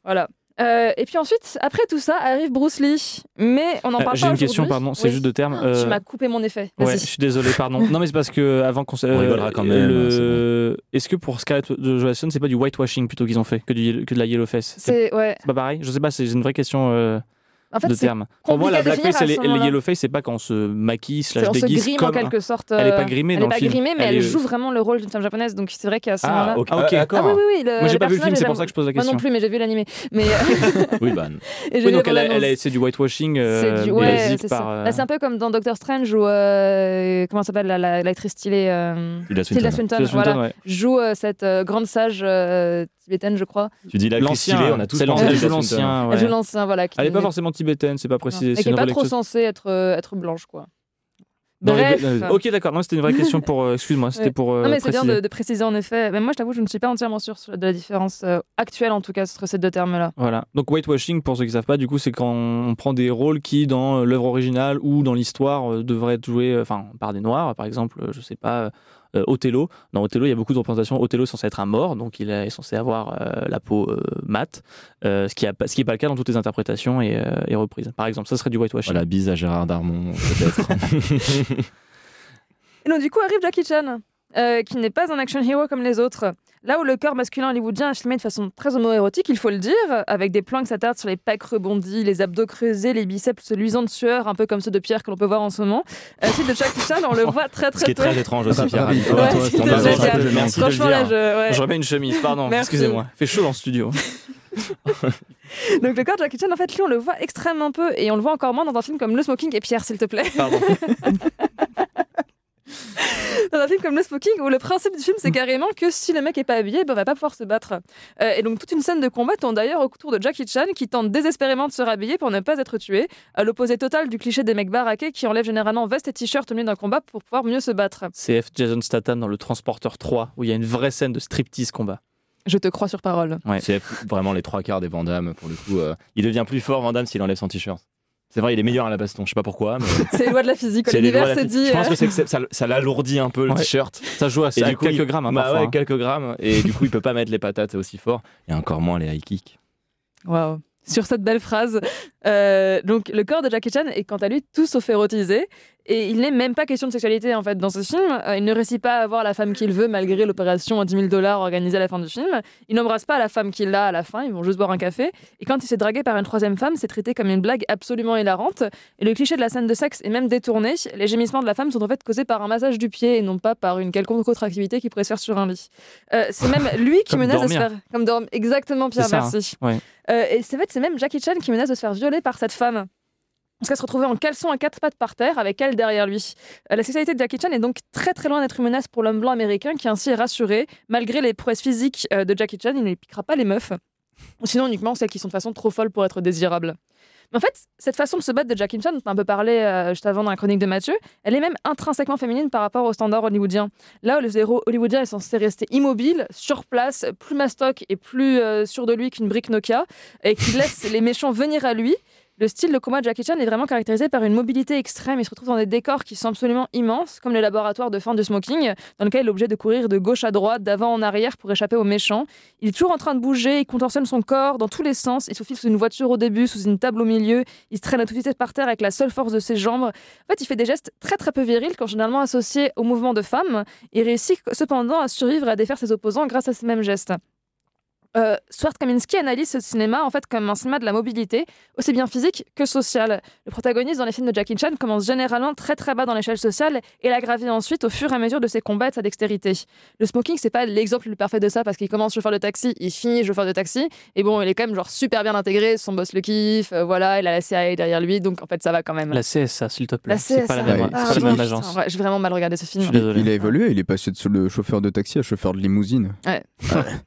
Voilà. Euh, et puis ensuite, après tout ça, arrive Bruce Lee. Mais on en Euh, parle J'ai pas une question, pardon, c'est Oui. juste de termes. Tu euh, m'as coupé mon effet. Ouais, je suis désolé, pardon. non, mais c'est parce que avant qu'on. se- On euh, rigolera quand même, le- Est-ce que pour Scarlett Johansson, c'est pas du whitewashing plutôt qu'ils ont fait que, du, que de la yellow face? C'est ouais. c'est pas pareil? Je sais pas, c'est une vraie question euh, En fait, de c'est termes. Pour moi, la blackface et les, ce et les moment-là. yellow face, c'est pas quand on se maquille, slash on se déguise grime comme. en quelque sorte. Elle est euh, pas grimée Elle dans est le pas film. grimée, mais Elle elle, est- joue vraiment le rôle d'une femme japonaise. Donc c'est vrai qu'à ce Ah, moment-là. ok. Ah, ok. Ah oui, d'accord. oui, oui. Le, Moi, j'ai pas vu le film, c'est est pour ça que je pose la Moi question. non plus, mais j'ai vu l'animé. Mais euh, Oui, j'ai Oui, donc c'est du whitewashing euh, C'est du ouais, basique c'est par. ça. euh, Bah, c'est un peu comme dans Doctor Strange où euh, comment ça s'appelle la- la- l'actrice stylée euh, Tilda Swinton. Joue euh, cette euh, grande sage euh, tibétaine, je crois. Tu dis la L'ancien, stylée, on a tous l'ancien, elle l'ancien. Elle ouais. l'ancien, voilà. Qui Elle est pas n'est- forcément tibétaine, c'est pas précisé. et c'est qui est une pas trop censée être euh, être blanche, quoi. Bref. euh, Ok, d'accord. Non, c'était une vraie question pour. euh, Excuse-moi, c'était Ouais. pour. euh, Non, mais c'est bien de, de préciser en effet. Mais moi, je t'avoue, je ne suis pas entièrement sûre de la différence euh, actuelle, en tout cas, entre ces deux termes-là. Voilà. Donc whitewashing, pour ceux qui ne savent pas, du coup, c'est quand on prend des rôles qui, dans l'œuvre originale ou dans l'histoire, euh, devraient être joués euh, enfin, par des noirs. Par exemple, euh, je sais pas, euh, Othello. Dans Othello, il y a beaucoup de représentations. Othello est censé être un mort, donc il est censé avoir euh, la peau euh, mate, euh, ce qui n'est pas le cas dans toutes les interprétations et, euh, et reprises. Par exemple, ça serait du whitewashing. Voilà, bise à Gérard Darmon, peut-être. Et donc, du coup, arrive Jackie Chan, euh, qui n'est pas un action hero comme les autres. Là où le corps masculin hollywoodien est filmé de façon très homoérotique, il faut le dire, avec des plans qui s'attardent sur les pecs rebondis, les abdos creusés, les biceps luisants de sueur, un peu comme ceux de Pierre que l'on peut voir en ce moment. Euh, de Jackie Chan, on le voit très très Ce qui est peu. très étrange aussi, Pierre. Franchement, là, je, ouais. Je remets une chemise, pardon, excusez-moi. Fait chaud dans le studio. Donc le corps de Jackie Chan, en fait, lui, on le voit extrêmement peu et on le voit encore moins dans un film comme Le Smoking et Pierre, s'il te plaît. Pardon. dans un film comme Le Smoking où le principe du film c'est carrément que si le mec est pas habillé, ben, on va pas pouvoir se battre. Euh, et donc toute une scène de combat tourne d'ailleurs autour de Jackie Chan qui tente désespérément de se rhabiller pour ne pas être tué, à l'opposé total du cliché des mecs baraqués qui enlèvent généralement veste et t-shirt au milieu d'un combat pour pouvoir mieux se battre. CF Jason Statham dans Le Transporteur 3, où il y a une vraie scène de striptease combat. Je te crois sur parole. C'est vraiment les trois quarts des Vandame pour le coup. euh, il devient plus fort Vandame s'il enlève son t-shirt. C'est vrai, il est meilleur à la baston. Je sais pas pourquoi, mais C'est les lois de la physique. L'univers s'est dit. Je pense euh, que c'est que ça, ça l'alourdit un peu le Ouais. t-shirt. Ça joue à, Et à du coup, quelques il- grammes hein, bah parfois. ouais, hein. quelques grammes. Et du coup, il peut pas mettre les patates aussi fort. Et encore moins les high kicks. Waouh. Sur cette belle phrase. Euh, donc, le corps de Jackie Chan est quant à lui tout sauf érotisé. Et il n'est même pas question de sexualité en fait dans ce film. Euh, il ne réussit pas à avoir la femme qu'il veut malgré l'opération à 10 000 dollars organisée à la fin du film. Il n'embrasse pas la femme qu'il a à la fin. Ils vont juste boire un café. Et quand il s'est dragué par une troisième femme, c'est traité comme une blague absolument hilarante. Et le cliché de la scène de sexe est même détourné. Les gémissements de la femme sont en fait causés par un massage du pied et non pas par une quelconque autre activité qui pourrait se faire sur un lit. Euh, c'est même lui qui menace de se faire. Comme dormir. Exactement, Pierre, ça, hein. merci. Ouais. Et c'est en fait, c'est même Jackie Chan qui menace de se faire violer par cette femme. Parce qu'elle se retrouvait en caleçon à quatre pattes par terre avec elle derrière lui. Euh, la sexualité de Jackie Chan est donc très très loin d'être une menace pour l'homme blanc américain qui ainsi est rassuré. Malgré les prouesses physiques euh, de Jackie Chan, il ne piquera pas les meufs. Sinon uniquement celles qui sont de façon trop folles pour être désirables. En fait, cette façon de se battre de Jackie Chan, dont on a un peu parlé euh, juste avant dans la chronique de Mathieu, elle est même intrinsèquement féminine par rapport aux standards hollywoodiens. Là où le héros hollywoodien est censé rester immobile, sur place, plus mastoc et plus euh, sûr de lui qu'une brique Nokia, et qui laisse les méchants venir à lui, le style de combat de Jackie Chan est vraiment caractérisé par une mobilité extrême. Il se retrouve dans des décors qui sont absolument immenses, comme le laboratoire de fin du smoking, dans lequel il est obligé de courir de gauche à droite, d'avant en arrière pour échapper aux méchants. Il est toujours en train de bouger, il contorsionne son corps dans tous les sens. Il se faufile sous une voiture au début, sous une table au milieu. Il se traîne à toute vitesse par terre avec la seule force de ses jambes. En fait, il fait des gestes très très peu virils, quand généralement associés au mouvement de femmes. Il réussit cependant à survivre et à défaire ses opposants grâce à ces mêmes gestes. Euh, Stuart Kaminsky analyse ce cinéma en fait comme un cinéma de la mobilité, aussi bien physique que sociale. Le protagoniste dans les films de Jackie Chan commence généralement très très bas dans l'échelle sociale et la gravit ensuite au fur et à mesure de ses combats et de sa dextérité. Le smoking, c'est pas l'exemple le plus parfait de ça parce qu'il commence chauffeur de taxi, il finit chauffeur de taxi et bon, il est quand même genre super bien intégré, son boss le kiffe, euh, voilà, il a la CIA derrière lui donc en fait ça va quand même. La CSA, s'il te plaît. La C'est pas la CSA. même, Ouais. c'est Ah, pas la même putain, agence. ouais, J'ai vraiment mal regardé ce film. Il a évolué, il est passé de le chauffeur de taxi à chauffeur de limousine.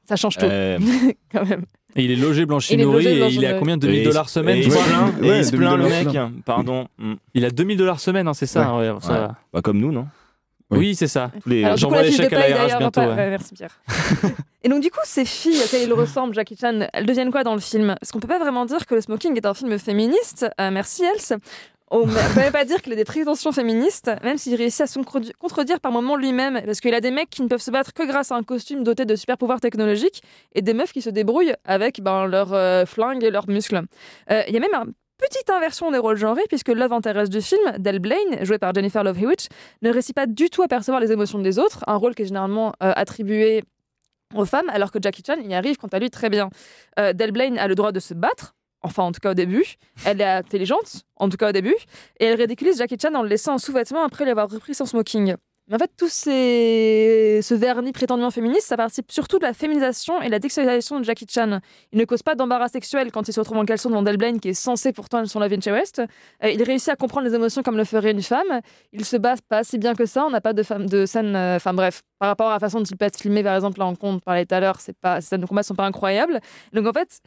Ça change tout Euh, quand même. Et il est logé Blanchinouri logé et il est à combien 2000 et il- dollars semaine et il se plaint, et Ouais, il se 2000 plaint le mec. Pardon. Mm. Il a 2000 dollars semaine, hein, c'est ça ouais, ça Ouais. va. Bah, comme nous, non Oui. Oui, c'est ça. J'envoie les chèques à la bientôt, ouais, merci Pierre. Et donc, du coup, ces filles auxquelles il ressemble, Jackie Chan, elles deviennent quoi dans le film? Parce qu'on peut pas vraiment dire que le smoking est un film féministe. Euh, merci, Else. On ne peut pas dire qu'il a des prétentions féministes, même s'il réussit à se contredire- par moments lui-même, parce qu'il a des mecs qui ne peuvent se battre que grâce à un costume doté de super pouvoirs technologiques, et des meufs qui se débrouillent avec ben, leurs euh, flingues et leurs muscles. Euh, Il y a même une petite inversion des rôles genrés, puisque Love Interest du film, Del Blaine, jouée par Jennifer Love Hewitt, ne réussit pas du tout à percevoir les émotions des autres, un rôle qui est généralement euh, attribué aux femmes, alors que Jackie Chan y arrive quant à lui très bien. Del Blaine a le droit de se battre, enfin en tout cas au début. Elle est intelligente, en tout cas au début, et elle ridiculise Jackie Chan en le laissant en sous-vêtements après lui avoir repris son smoking. Mais en fait, tout ce vernis prétendument féministe, ça participe surtout de la féminisation et la désexualisation de Jackie Chan. Il ne cause pas d'embarras sexuel quand il se retrouve en caleçon devant Del Blaine, qui est censé pourtant être son la West. Euh, il réussit à comprendre les émotions comme le ferait une femme. Il se bat pas si bien que ça. On n'a pas de, de scène. euh, Enfin bref, par rapport à la façon dont il peut être filmé, par exemple, là en compte, parlait tout à l'heure, ces scènes de combat sont pas incroyables. Donc en fait,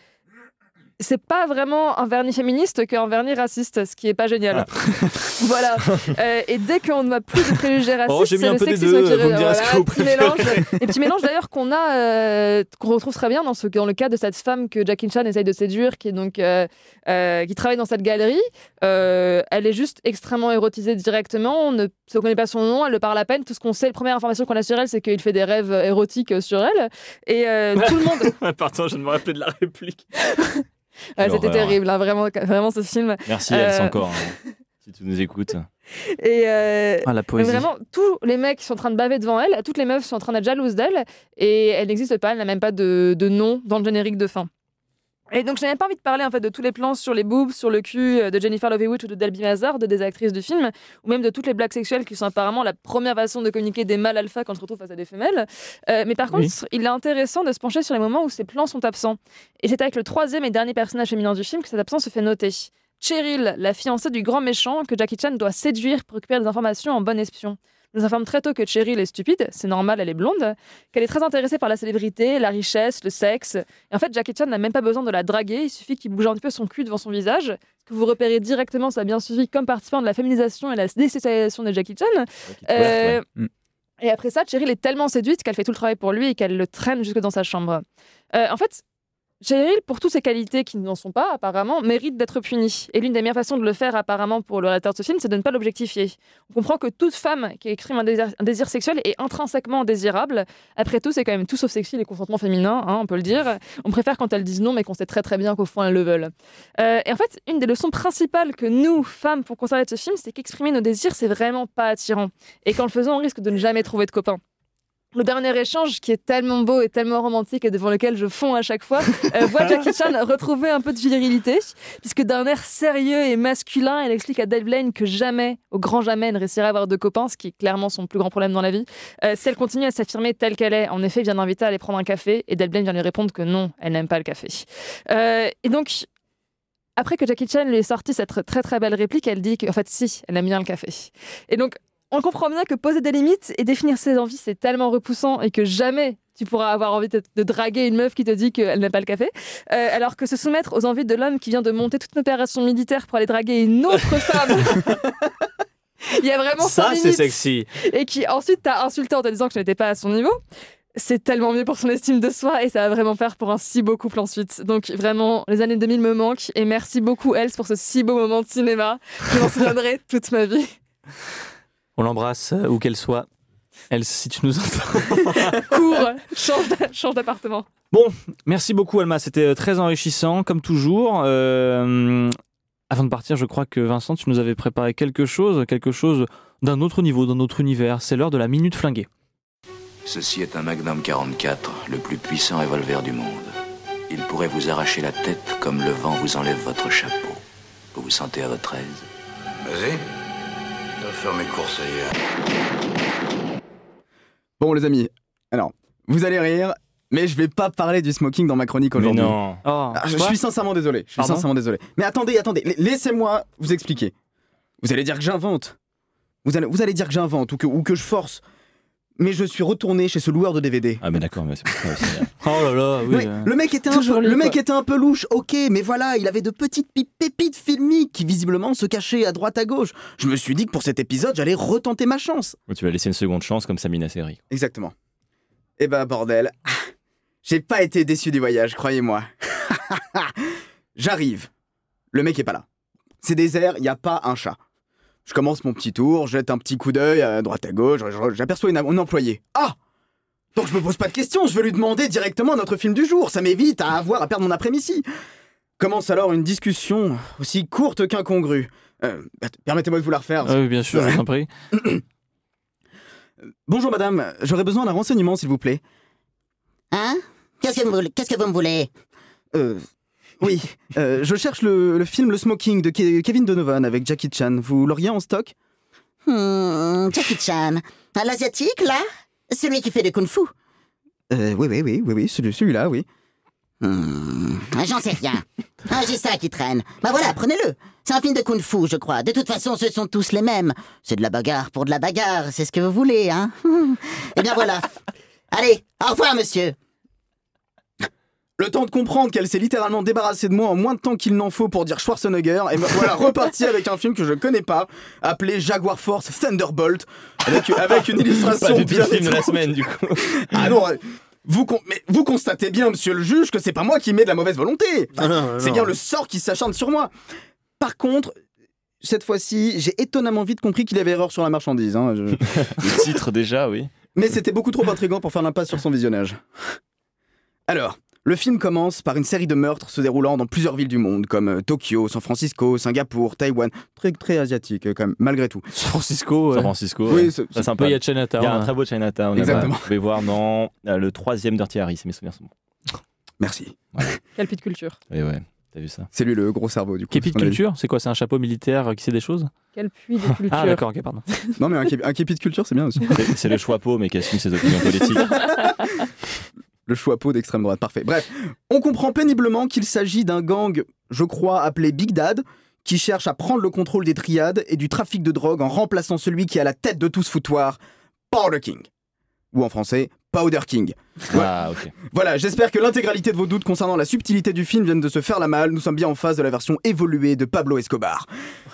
c'est pas vraiment un vernis féministe qu'un vernis raciste, ce qui est pas génial. voilà. Euh, et dès qu'on ne voit plus de préjugés racistes, Oh, j'ai mis c'est un le sexisme qui voilà, petit mélange, et petit mélange d'ailleurs qu'on a, euh, qu'on retrouve très bien dans, ce, dans le cas de cette femme que Jackie Chan essaye de séduire, qui est donc euh, euh, qui travaille dans cette galerie. Euh, elle est juste extrêmement érotisée directement. On ne se connaît pas son nom, elle le parle à peine. Tout ce qu'on sait, la première information qu'on a sur elle, c'est qu'il fait des rêves érotiques sur elle. Et euh, tout le monde. Pardon, je ne me rappelais de la réplique. Ouais, C'était terrible, hein, vraiment, vraiment ce film. Merci, Euh, Else, encore. hein, si tu nous écoutes. Et euh, Ah, la poésie. vraiment, tous les mecs sont en train de baver devant elle, toutes les meufs sont en train d'être jalouses d'elle, et elle n'existe pas, elle n'a même pas de, de nom dans le générique de fin. Et donc, je n'avais pas envie de parler en fait de tous les plans sur les boobs, sur le cul euh, de Jennifer Love Hewitt ou de Delby Mazar, de des actrices du film, ou même de toutes les blagues sexuelles qui sont apparemment la première façon de communiquer des mâles alpha quand on se retrouve face à des femelles. Euh, mais par contre, Oui. il est intéressant de se pencher sur les moments où ces plans sont absents. Et c'est avec le troisième et dernier personnage féminin du film que cette absence se fait noter. Cheryl, la fiancée du grand méchant que Jackie Chan doit séduire pour récupérer des informations en bon espion. Nous informe très tôt que Cheryl est stupide, c'est normal, elle est blonde, qu'elle est très intéressée par la célébrité, la richesse, le sexe. Et en fait, Jackie Chan n'a même pas besoin de la draguer, il suffit qu'il bouge un petit peu son cul devant son visage. Ce que vous repérez directement, ça a bien suivi comme participant de la féminisation et la désexualisation de Jackie Chan. Euh. Et après ça, Cheryl est tellement séduite qu'elle fait tout le travail pour lui et qu'elle le traîne jusque dans sa chambre. Euh, en fait, Cheryl, pour toutes ses qualités qui n'en sont pas apparemment, mérite d'être punie. Et l'une des meilleures façons de le faire apparemment pour le réalisateur de ce film, c'est de ne pas l'objectifier. On comprend que toute femme qui exprime un désir, sexuel est intrinsèquement désirable. Après tout, c'est quand même tout sauf sexy les consentements féminins, hein, on peut le dire. On préfère quand elles disent non, mais qu'on sait très très bien qu'au fond elles le veulent. Euh, et en fait, une des leçons principales que nous, femmes, pour conserver de ce film, c'est qu'exprimer nos désirs, c'est vraiment pas attirant. Et qu'en le faisant, on risque de ne jamais trouver de copains. Le dernier échange, qui est tellement beau et tellement romantique et devant lequel je fonds à chaque fois, euh, voit Jackie Chan retrouver un peu de virilité, puisque d'un air sérieux et masculin, elle explique à Dave Blaine que jamais, au grand jamais, elle ne réussira à avoir de copains, ce qui est clairement son plus grand problème dans la vie. Euh, si elle continue à s'affirmer telle qu'elle est, en effet, vient d'inviter à aller prendre un café, et Dave Blaine vient lui répondre que non, elle n'aime pas le café. Euh, et donc, après que Jackie Chan lui ait sorti cette très très belle réplique, elle dit qu'en fait, si, elle aime bien le café. Et donc, on comprend bien que poser des limites et définir ses envies, c'est tellement repoussant et que jamais tu pourras avoir envie de, de draguer une meuf qui te dit qu'elle n'aime pas le café. Euh, alors que se soumettre aux envies de l'homme qui vient de monter toute une opération militaire pour aller draguer une autre femme. Il y a vraiment Ça, c'est sexy. Et qui ensuite t'a insulté en te disant que tu n'étais pas à son niveau. C'est tellement mieux pour son estime de soi et ça va vraiment faire pour un si beau couple ensuite. Donc vraiment, les années 2000 me manquent et merci beaucoup Else pour ce si beau moment de cinéma. Je m'en souviendrai toute ma vie. On l'embrasse, euh, où qu'elle soit. Elle, si tu nous entends. Cours, change d'a- change d'appartement. Merci beaucoup, Alma. C'était euh, très enrichissant, comme toujours. Euh, avant de partir, je crois que Vincent, tu nous avais préparé quelque chose, quelque chose d'un autre niveau, d'un autre univers. C'est l'heure de la minute flinguée. Ceci est un Magnum 44, le plus puissant revolver du monde. Il pourrait vous arracher la tête comme le vent vous enlève votre chapeau. Vous vous sentez à votre aise? Vas-y. Je dois faire mes courses ailleurs. Bon, les amis, alors, vous allez rire, mais je vais pas parler du smoking dans ma chronique aujourd'hui. non. Oh, je suis sincèrement désolé. Je suis Pardon sincèrement désolé. Mais attendez, attendez. la- Laissez-moi vous expliquer. Vous allez dire que j'invente. Vous allez, vous allez dire que j'invente ou que, ou que je force. Mais je suis retourné chez ce loueur de DVD. Ah, mais d'accord, mais c'est. Oh là là, oui. Ouais, euh. le mec était un peu, lui, le mec quoi. était un peu louche, ok, mais voilà, il avait de petites pi- pépites filmiques qui visiblement se cachaient à droite à gauche. Je me suis dit que pour cet épisode, j'allais retenter ma chance. Tu vas laisser une seconde chance comme Samina Seri. Exactement. Eh ben bordel, j'ai pas été déçu du voyage, croyez-moi. J'arrive. Le mec est pas là. C'est désert, y a pas un chat. Je commence mon petit tour, jette un petit coup d'œil à droite à gauche, j'aperçois une, une employée. Ah Donc je me pose pas de questions, je veux lui demander directement notre film du jour, ça m'évite à avoir à perdre mon après-midi. Commence alors une discussion aussi courte qu'incongrue. Euh, Permettez-moi de vous la refaire. Ah oui, bien sûr, je t'en prie. Bonjour madame, j'aurais besoin d'un renseignement s'il vous plaît. Hein? Qu'est-ce que vous voulez? Qu'est-ce que vous me voulez? Euh, oui, euh, je cherche le, le film Le Smoking de Ke- Kevin Donovan avec Jackie Chan. Vous l'auriez en stock? Hmm, Jackie Chan. Un asiatique, là? Celui qui fait du kung-fu euh, Oui, oui, oui, oui, oui, celui- celui-là, oui. Hmm, J'en sais rien. Ah, j'ai ça qui traîne. Bah voilà, prenez-le. C'est un film de kung-fu, je crois. De toute façon, ce sont tous les mêmes. C'est de la bagarre pour de la bagarre, c'est ce que vous voulez, hein Eh bien voilà. Allez, au revoir, monsieur. Le temps de comprendre qu'elle s'est littéralement débarrassée de moi en moins de temps qu'il n'en faut pour dire Schwarzenegger, et me voilà reparti avec un film que je connais pas, appelé Jaguar Force Thunderbolt, avec, avec une illustration Pas du tout bien le film de la semaine, du coup. Ah non, vous, con- mais vous constatez bien, monsieur le juge, que c'est pas moi qui mets de la mauvaise volonté. Enfin, c'est bien le sort qui s'acharne sur moi. Par contre, cette fois-ci, j'ai étonnamment vite compris qu'il avait erreur sur la marchandise. hein, je- Le titre, déjà, oui. Mais c'était beaucoup trop intriguant pour faire l'impasse sur son visionnage. Alors, Le film commence par une série de meurtres se déroulant dans plusieurs villes du monde, comme euh, Tokyo, San Francisco, Singapour, Taïwan. Très, très asiatique, euh, quand même, malgré tout. San Francisco. San. Francisco. Oui, ouais. c'est- Ça, c'est sympa. Il y a Il Chinatown. y a un très beau Chinatown. Exactement. là-bas. Vous pouvez voir dans euh, le troisième Dirty Harry, si mes souvenirs sont bons. Merci. Quelle petite culture. Et ouais, t'as vu ça C'est lui le gros cerveau, du coup. Képi de culture, c'est quoi C'est un chapeau militaire qui sait des choses Quel puits de culture. Ah d'accord, ok, pardon. Non, mais un, képi- un képi de culture, c'est bien aussi. C'est- C'est le choix mais qui assume ses opinions politiques. Le choix peau d'extrême droite, parfait. Bref, on comprend péniblement qu'il s'agit d'un gang, je crois, appelé Big Dad, qui cherche à prendre le contrôle des triades et du trafic de drogue en remplaçant celui qui est à la tête de tout ce foutoir, Powder King. Ou en français, Powder King. Ah. Voilà, j'espère que l'intégralité de vos doutes concernant la subtilité du film viennent de se faire la malle. Nous sommes bien en face de la version évoluée de Pablo Escobar.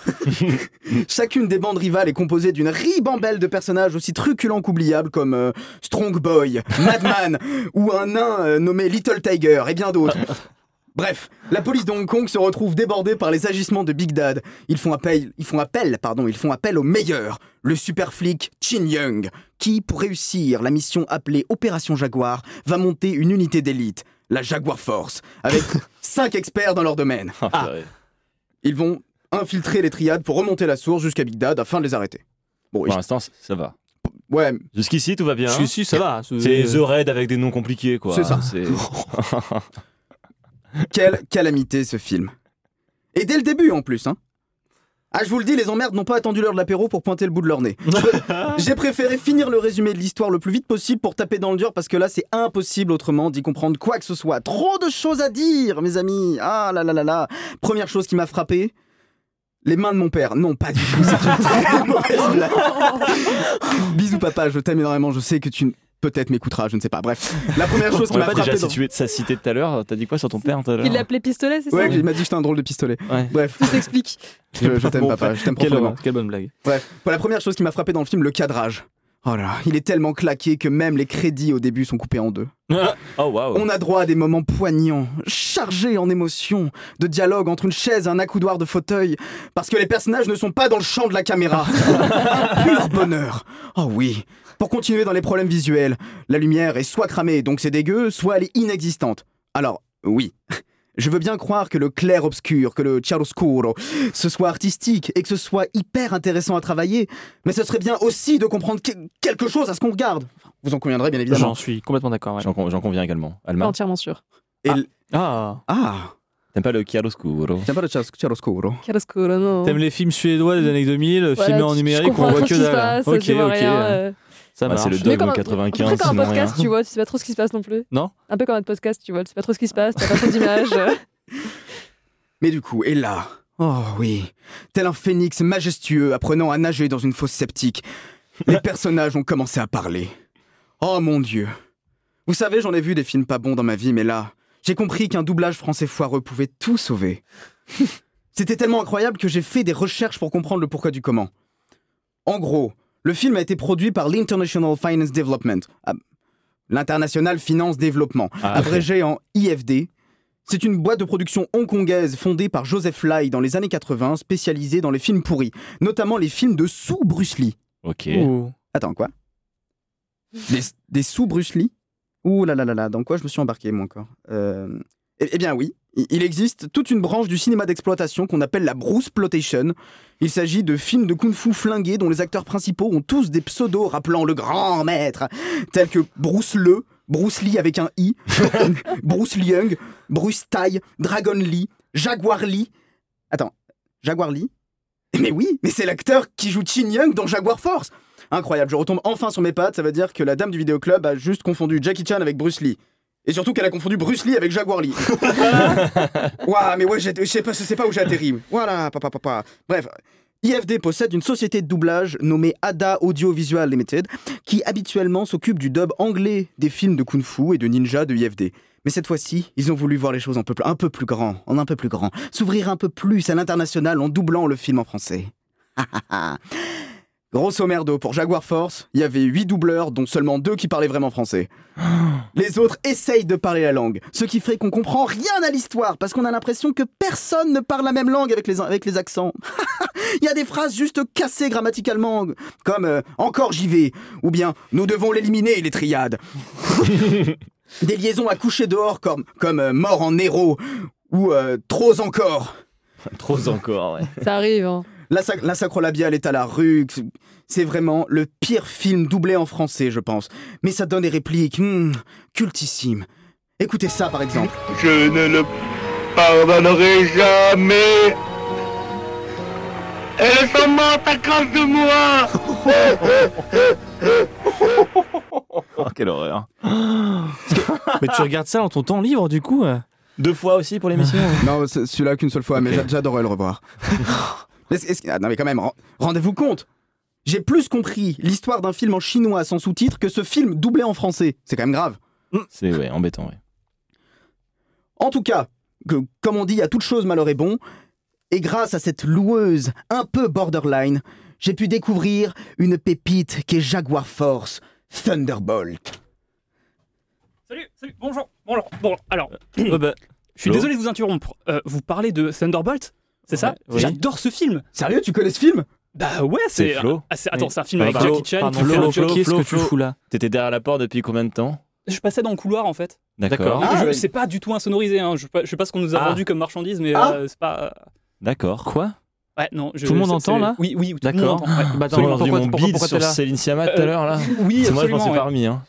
Chacune des bandes rivales est composée d'une ribambelle de personnages aussi truculents qu'oubliables comme euh, Strong Boy, Madman ou un nain euh, nommé Little Tiger et bien d'autres. Bref, la police de Hong Kong se retrouve débordée par les agissements de Big Dad. Ils font appel, ils font appel, pardon, ils font appel au meilleur, le super flic Chin Young, qui, pour réussir la mission appelée Opération Jaguar, va monter une unité d'élite, la Jaguar Force, avec cinq experts dans leur domaine. Ah, purée. Ils vont infiltrer les triades pour remonter la source jusqu'à Big Dad afin de les arrêter. Bon, Pour l'instant, ça va. ouais, Jusqu'ici, tout va bien. Si, si, ça va. C'est The Raid avec des noms compliqués, quoi. C'est ça. Quelle calamité ce film. Et dès le début en plus, hein. Ah, je vous le dis, les emmerdes n'ont pas attendu l'heure de l'apéro pour pointer le bout de leur nez. J'ai préféré finir le résumé de l'histoire le plus vite possible pour taper dans le dur parce que là, c'est impossible autrement d'y comprendre quoi que ce soit. Trop de choses à dire, mes amis. Ah là là là là. Première chose qui m'a frappé. Les mains de mon père. Non, pas du tout. C'est une très mauvaise blague. Bisous, papa. Je t'aime énormément. Je sais que tu peut-être m'écouteras. Je ne sais pas. Bref, la première chose qui m'a pas déjà frappé. dans- situé ça cité tout à l'heure. T'as dit quoi sur ton père tout à l'heure Il l'appelait pistolet, c'est Ouais, ça il m'a dit que j'étais un drôle de pistolet. Ouais. Bref, Tout s'explique. je, je t'aime Bon, papa, je t'aime profondément. quelle bonne blague. Bref, pour la première chose qui m'a frappé dans le film, le cadrage. Oh là, il est tellement claqué que même les crédits au début sont coupés en deux. Oh waouh. On a droit à des moments poignants, chargés en émotions, de dialogue entre une chaise et un accoudoir de fauteuil, parce que les personnages ne sont pas dans le champ de la caméra. pur bonheur. Oh oui. Pour continuer dans les problèmes visuels, la lumière est soit cramée, donc c'est dégueu, soit elle est inexistante. Alors, oui. Je veux bien croire que le clair-obscur, que le chiaroscuro, ce soit artistique et que ce soit hyper intéressant à travailler, mais ce serait bien aussi de comprendre que- quelque chose à ce qu'on regarde. Vous en conviendrez bien évidemment. J'en suis complètement d'accord. ouais. J'en con- j'en conviens également. Alma, Entièrement sûr. Et l- Ah, Ah, t'aimes pas le chiaroscuro? Tiens pas le chiaros- chiaroscuro. Chiaroscuro, non. t'aimes les films suédois des années 2000, Voilà, filmés en numérique, on voit que dalle. Ok, ok. rien, euh. Ça Ah, c'est le Mais dogme comme- 95, Après, comme un podcast, rien. tu vois, tu sais pas trop ce qui se passe non plus. Non Un peu comme un podcast, tu vois, tu sais pas trop ce qui se passe, t'as pas trop d'images. Mais du coup, et là, oh oui, tel un phénix majestueux apprenant à nager dans une fosse septique, les personnages ont commencé à parler. Oh mon dieu. Vous savez, j'en ai vu des films pas bons dans ma vie, mais là, j'ai compris qu'un doublage français foireux pouvait tout sauver. C'était tellement incroyable que j'ai fait des recherches pour comprendre le pourquoi du comment. En gros, le film a été produit par l'International Finance Development, ah, l'International Finance Développement, Ah, abrégé en IFD. C'est une boîte de production hongkongaise fondée par Joseph Lai dans les années 80, spécialisée dans les films pourris, notamment les films de sous Bruce Lee. Ok. Ouh. Attends, quoi? Des, des sous Bruce Lee? Ouh là là là là, dans quoi je me suis embarqué moi encore? Euh, eh, eh bien oui, il- existe toute une branche du cinéma d'exploitation qu'on appelle la Bruce Plotation. Il s'agit de films de kung-fu flingués dont les acteurs principaux ont tous des pseudos rappelant le grand maître, tels que Bruce Le, Bruce Lee avec un I, Bruce Young, Bruce Tai, Dragon Lee, Jaguar Lee. Attends, Jaguar Lee? Mais oui, mais c'est l'acteur qui joue Chin Young dans Jaguar Force Incroyable, je retombe enfin sur mes pattes, ça veut dire que la dame du vidéoclub a juste confondu Jackie Chan avec Bruce Lee. Et surtout qu'elle a confondu Bruce Lee avec Jaguar Lee. Ouah, mais ouais, je sais pas, pas où j'ai atterri. Voilà, papa, papa. Bref, IFD possède une société de doublage nommée ADA Audiovisual Limited, qui habituellement s'occupe du dub anglais des films de kung-fu et de ninja de IFD. Mais cette fois-ci, ils ont voulu voir les choses un peu, un peu plus grand, en un peu plus grand, s'ouvrir un peu plus à l'international en doublant le film en français. Grosso merdo, pour Jaguar Force, il y avait 8 doubleurs, dont seulement 2 qui parlaient vraiment français. Les autres essayent de parler la langue, ce qui fait qu'on comprend rien à l'histoire, parce qu'on a l'impression que personne ne parle la même langue avec les, avec les accents. Il y a des phrases juste cassées grammaticalement, comme euh, encore j'y vais, ou bien nous devons l'éliminer, les triades. Des liaisons à coucher dehors comme, comme euh, Mort en héros ou euh, Trop encore. Trop encore, ouais. Ça arrive. Hein. La, la sacrolabiale est à la rue. C'est vraiment le pire film doublé en français, je pense. Mais ça donne des répliques hmm, cultissimes. Écoutez ça, par exemple. Je ne le pardonnerai jamais. Elles sont mortes à cause de moi. Oh, quelle horreur. Mais tu regardes ça dans ton temps libre, du coup euh Deux fois aussi pour l'émission Non, c'est- celui-là qu'une seule fois, mais j'a- j'adorais le revoir. Ah, non, mais quand même, ren- rendez-vous compte. J'ai plus compris l'histoire d'un film en chinois sans sous-titres que ce film doublé en français. C'est quand même grave. C'est ouais, embêtant, ouais. En tout cas, que, comme on dit, à toute chose malheur est bon. Et grâce à cette loueuse un peu borderline, j'ai pu découvrir une pépite qui est Jaguar Force Thunderbolt. Salut, salut, bonjour. Bonjour. Bon, alors, Ouais, bah, je suis désolé de vous interrompre. Euh, vous parlez de Thunderbolt? C'est ça Ouais. J'adore ce film. Sérieux, tu connais ce film? Bah ouais, c'est. Ah, Attends, c'est un film Ah, avec Jackie Chan. Flo, qu'est-ce que tu fous là? T'étais derrière la porte depuis combien de temps? Je passais dans le couloir en fait. D'accord. Ah, Je- ouais. C'est pas du tout insonorisé. Hein. Je, sais pas- je sais pas ce qu'on nous a Ah. vendu comme marchandise, mais Ah. euh, c'est pas. D'accord. Quoi? Ouais, non. je- Tout le monde entend, là? Oui, oui, tout le monde D'accord. entend. ouais. Bah, entendu pourquoi, mon pourquoi, bide pourquoi sur Céline Sciamma tout à Euh, l'heure là Oui, C'est moi, je m'en suis absolument, pas ouais. remis. Hein.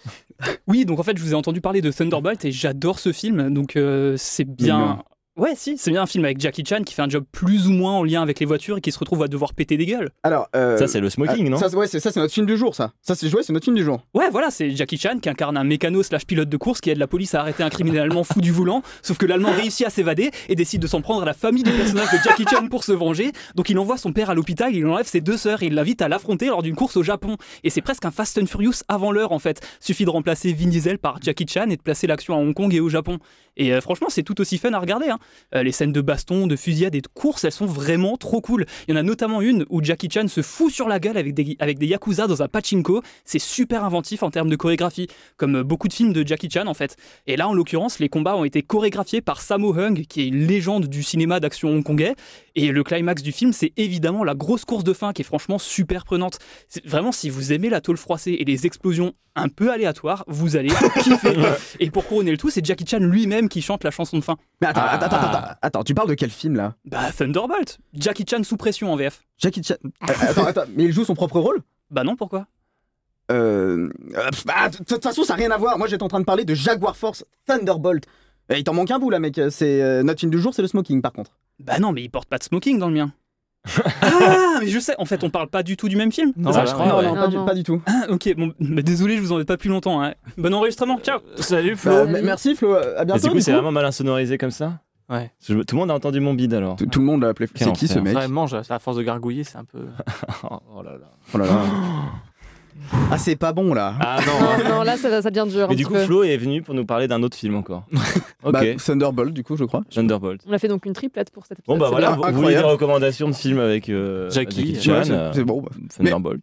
Oui, donc en fait, je vous ai entendu parler de Thunderbolt et j'adore ce film. Donc euh, c'est bien. Ouais, si, c'est bien un film avec Jackie Chan qui fait un job plus ou moins en lien avec les voitures et qui se retrouve à devoir péter des gueules. Alors, euh, Ça, c'est le smoking, ah, non ça, c'est- ouais, c'est ça, c'est notre film du jour, ça. Ça, c'est joué, c'est notre film du jour. Ouais, voilà, c'est Jackie Chan qui incarne un mécano slash pilote de course qui aide la police à arrêter un criminel allemand fou du volant. Sauf que l'allemand réussit à s'évader et décide de s'en prendre à la famille du personnage de Jackie Chan pour se venger. Donc il envoie son père à l'hôpital, il enlève ses deux sœurs et il l'invite à l'affronter lors d'une course au Japon. Et c'est presque un Fast and Furious avant l'heure en fait. Suffit de remplacer Vin Diesel par Jackie Chan et de placer l'action à Hong Kong et au Japon. Et euh, franchement, c'est tout aussi fun à regarder. hein. Euh, les scènes de baston, de fusillade et de course, elles sont vraiment trop cool. Il y en a notamment une où Jackie Chan se fout sur la gueule avec des, avec yakuza dans un pachinko. C'est super inventif en termes de chorégraphie, comme beaucoup de films de Jackie Chan en fait. Et là, en l'occurrence, les combats ont été chorégraphiés par Sammo Hung, qui est une légende du cinéma d'action hongkongais. Et le climax du film, c'est évidemment la grosse course de fin qui est franchement super prenante. C'est- Vraiment, si vous aimez la tôle froissée et les explosions un peu aléatoires, vous allez kiffer. et pour couronner le tout, c'est Jackie Chan lui-même qui chante la chanson de fin. Mais attends, Ah. attends, attends, attends, attends, tu parles de quel film là? Bah, Thunderbolt Jackie Chan sous pression en VF. Jackie Chan. Euh, attends, attends, mais il joue son propre rôle? Bah non, pourquoi? Euh. bah, De toute façon, ça n'a rien à voir. Moi, j'étais en train de parler de Jaguar Force Thunderbolt. Eh, il t'en manque un bout là, mec. C'est euh, notre film du jour, c'est le smoking par contre. Bah non, mais il porte pas de smoking dans le mien. ah, mais je sais, en fait, on parle pas du tout du même film Non, ça je crois, non, ouais. non, Non, pas, Du, non. pas du tout. Ah, ok, bon, bah, désolé, je vous en ai pas plus longtemps. hein. Bon enregistrement, ciao Salut Flo. Bah, merci Flo, à Mais bientôt. du coup, c'est vraiment mal insonorisé comme ça Ouais. Je- Tout le monde a entendu mon bide alors. Tout, tout le monde l'a appelé. Quel C'est qui ce mec? Ouais, mange, à force de gargouiller, c'est un peu. Oh là là. Oh là là. Ah, c'est pas bon là. Ah non. Non, non, là, ça, ça devient dur. Mais un du petit coup, peu. Flo est venu pour nous parler d'un autre film encore. Ok. Bah, Thunderbolt, du coup, je crois. Thunderbolt. On a fait donc une triplette pour cet Bon épisode. bah c'est voilà, bien. vous, vous voulez Incroyable. des recommandations de films avec euh, Jackie, Chan, Ouais, c'est- euh, c'est bon. bah. Thunderbolt.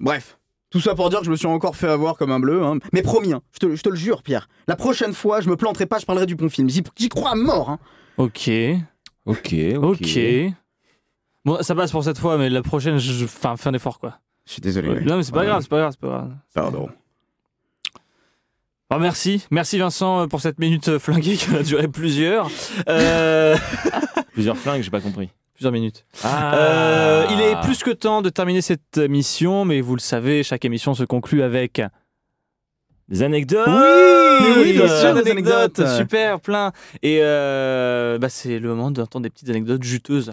Bref. Tout ça pour dire que je me suis encore fait avoir comme un bleu. Hein. Mais promis, hein, je, te, je te le jure, Pierre. La prochaine fois, je me planterai pas, je parlerai du bon film. J'y j'y crois à mort. Hein. Ok. Ok, Ok. Bon, ça passe pour cette fois, mais la prochaine, je, je- enfin, fais un effort quoi. Je suis désolé. Ouais. Non, mais c'est pas Ouais. grave, c'est pas grave, c'est pas grave. Pardon. Alors, merci, merci Vincent pour cette minute euh, flinguée qui a duré plusieurs. Euh, Plusieurs flingues, j'ai pas compris. plusieurs minutes. Ah. Euh, il est plus que temps de terminer cette émission, mais vous le savez, chaque émission se conclut avec. Des anecdotes Oui, oui, bien sûr, plein des anecdotes. super, plein. Et euh, bah, c'est le moment d'entendre des petites anecdotes juteuses.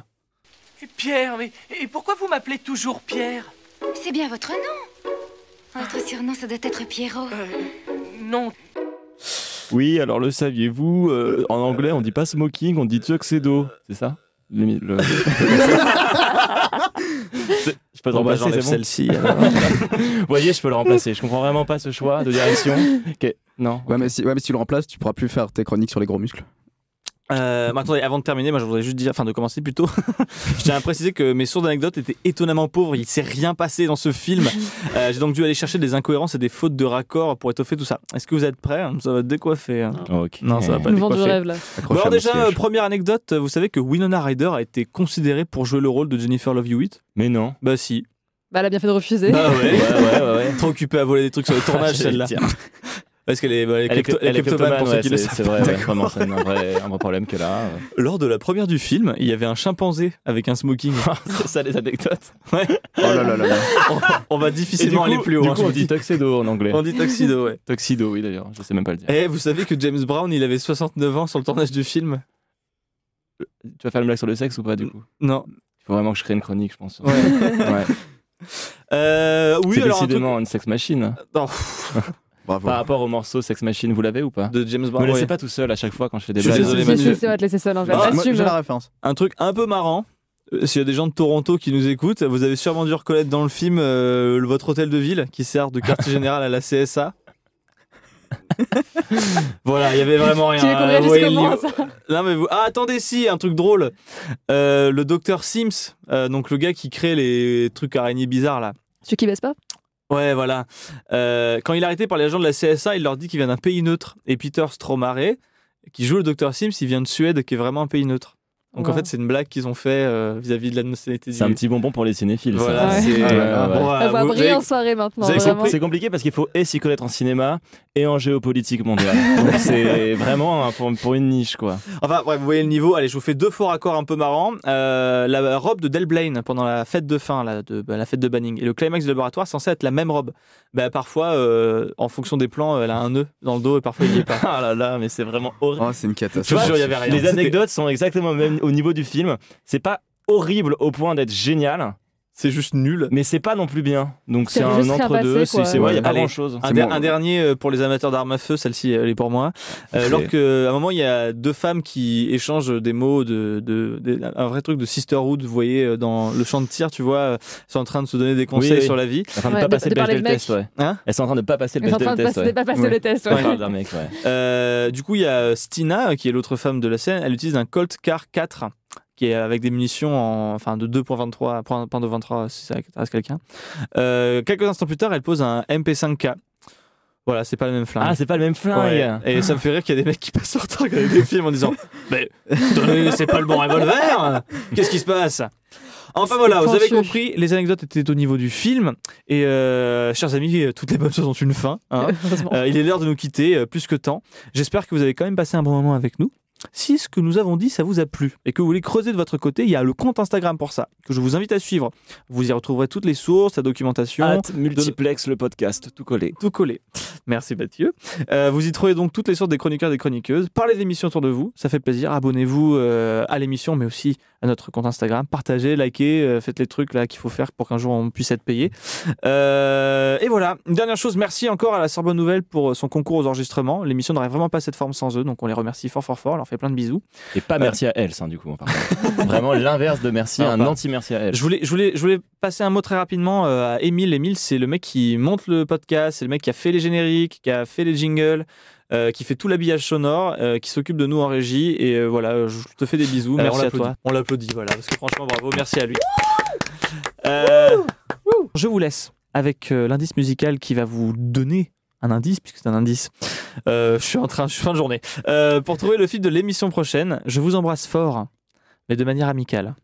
Pierre, mais et pourquoi vous m'appelez toujours Pierre? C'est bien votre nom. Votre surnom, ça doit être Pierrot. Non, Oui, alors le saviez-vous euh, En anglais, on dit pas smoking, on dit tuxedo. C'est ça? Le- Je peux le Bon, bah, remplacer, bon? celle-ci. Vous voyez, je peux le remplacer. Je comprends vraiment pas ce choix de direction. Ok, Non. Ouais, mais si, ouais, mais si tu le remplaces, tu pourras plus faire tes chroniques sur les gros muscles. Euh, mais attendez, avant de terminer, moi je voudrais juste dire, enfin de commencer plutôt, je tiens à préciser que mes sources d'anecdotes étaient étonnamment pauvres. Il s'est rien passé dans ce film. Euh, J'ai donc dû aller chercher des incohérences et des fautes de raccord pour étoffer tout ça. Est-ce que vous êtes prêts? Ça va décoiffer. hein. Ok. Non, ça va pas Le décoiffer. rêve là. Bon, alors déjà, euh, première anecdote, vous savez que Winona Ryder a été considérée pour jouer le rôle de Jennifer Love Hewitt? Mais non. Bah si. Bah, elle a bien fait de refuser. Bah ouais. Ouais, ouais, ouais. ouais. Trop occupée à voler des trucs sur les tournages J'allais celle-là. Parce qu'elle est, bah, elle est Elle est, klepto- elle est kleptomane, pour ceux qui le c'est savent. c'est vrai, ouais, D'accord. vraiment, c'est un vrai, un vrai problème que là. euh. Lors de la première du film, il y avait un chimpanzé avec un smoking. c'est ça les anecdotes. Ouais. Oh là là là là. On, on va Et difficilement coup, aller plus haut. du coup, je on dit tuxedo en anglais. On dit tuxedo, ouais. Tuxedo, oui d'ailleurs, je sais même pas le dire. Eh, vous savez que James Brown, il avait 69 ans sur le tournage du film? Tu vas faire une blague sur le sexe ou pas du coup? Non. Il faut vraiment que je crée une chronique, je pense. Ouais. Ouais. Euh, oui, c'est alors un truc- décidément une sex machine. Non, Bravo. Par rapport au morceau Sex Machine, vous l'avez ou pas de James Me Brown. laissez ouais. pas tout seul à chaque fois quand je fais des Je suis blagues. désolé, Si, Manu. si, si, on va te laisser seul. hein, Ah, moi, J'assume. j'ai la référence. Un truc un peu marrant. euh, S'il y a des gens de Toronto qui nous écoutent, vous avez sûrement dû reconnaître dans le film euh, le- votre hôtel de ville qui sert de quartier général à la CSA. voilà, il y avait vraiment rien. Tu hein, comment à ça Non mais vous... ah attendez si un truc drôle. Euh, le docteur Sims, euh, donc le gars qui crée les trucs araignées bizarres là. Celui qui baisse pas Ouais, voilà. Euh, quand il est arrêté par les agents de la CSA, il leur dit qu'il vient d'un pays neutre. Et Peter Stromare, qui joue le Dr Sims, il vient de Suède, qui est vraiment un pays neutre. Donc en fait, c'est une blague qu'ils ont fait euh, vis-à-vis de la nationalité C'est un petit bonbon pour les cinéphiles. ça. Voilà, Ouais. c'est. Ouais, euh, ouais, bon, ouais. voilà, On va vous- briller en soirée maintenant. C'est compliqué parce qu'il faut et s'y connaître en cinéma et en géopolitique mondiale. Donc c'est vraiment un- pour, pour une niche quoi. Enfin, bref, vous voyez le niveau. Allez, je vous fais deux faux raccords un peu marrants. Euh, la robe de Del Blaine pendant la fête de fin, là, de, bah, la fête de Banning, et le climax du laboratoire, censé être la même robe. Bah, parfois, euh, en fonction des plans, elle a un nœud dans le dos et parfois il n'y est pas. Ah là là, mais c'est vraiment horrible. Oh, c'est une Je vous catastrophe. jure, il y avait rien. Les anecdotes sont exactement au même au niveau du film. C'est pas horrible au point d'être génial, C'est juste nul. mais c'est pas non plus bien. Donc C'est un entre-deux. C'est quoi. c'est- ouais, il y a pas Allez. grand chose. Un, bon. dernier euh, pour les amateurs d'armes à feu, celle-ci elle est pour moi. Euh, alors qu'à un moment il y a deux femmes qui échangent des mots de, de, de- un vrai truc de sisterhood, vous voyez euh, dans le champ de tir, tu vois, euh, sont en train de se donner des conseils Oui, oui. sur la vie. Enfin, de Ouais, pas de- passer de le parler Bechdel de test, ouais. Hein Elles sont en train de pas passer le Ils sont en train de test, ouais. pas passer le test. On ouais. parle d'un mec, ouais. Euh, du coup il y a Stina qui est l'autre femme de la scène, elle utilise un Colt Car 4 qui est avec des munitions en, enfin de 2.23, point- point de 23 si ça intéresse quelqu'un. Euh, quelques instants plus tard, elle pose un MP5K. Voilà, c'est pas le même flingue. Ah, c'est pas le même flingue. Ouais. Et ça me fait rire qu'il y a des mecs qui passent leur temps à regarder des films en disant Mais c'est pas le bon revolver Qu'est-ce qui se passe? Enfin voilà, vous avez compris, les anecdotes étaient au niveau du film. Et euh, chers amis, toutes les bonnes choses ont une fin. hein. Euh, il est l'heure de nous quitter, euh, plus que temps. J'espère que vous avez quand même passé un bon moment avec nous. Si ce que nous avons dit, ça vous a plu et que vous voulez creuser de votre côté, il y a le compte Instagram pour ça, que je vous invite à suivre. Vous y retrouverez toutes les sources, la documentation. Hâte multiplex le podcast, tout collé. Tout collé. Merci Mathieu. Euh, vous y trouvez donc toutes les sources des chroniqueurs et des chroniqueuses. Parlez de l'émission autour de vous, ça fait plaisir. Abonnez-vous euh, à l'émission, mais aussi à notre compte Instagram. Partagez, likez, euh, faites les trucs là qu'il faut faire pour qu'un jour on puisse être payé. Et voilà. Une dernière chose, merci encore à la Sorbonne Nouvelle pour son concours aux enregistrements. L'émission n'aurait vraiment pas cette forme sans eux, donc on les remercie fort fort fort. Fait plein de bisous. Et pas merci à Else, hein, du coup. Vraiment l'inverse de merci, un anti-merci à Else. Je voulais, je, voulais, je voulais passer un mot très rapidement euh, à Émile. Émile, c'est le mec qui monte le podcast, c'est le mec qui a fait les génériques, qui a fait les jingles, euh, qui fait tout l'habillage sonore, euh, qui s'occupe de nous en régie. Et euh, voilà, je te fais des bisous. Alors, merci à l'applaudit. toi. On l'applaudit, voilà, parce que franchement, bravo, merci à lui. Euh, je vous laisse avec euh, l'indice musical qui va vous donner un indice, puisque c'est un indice. Euh, je suis en train, je suis fin de journée. Euh, pour trouver le fil de l'émission prochaine, je vous embrasse fort, mais de manière amicale.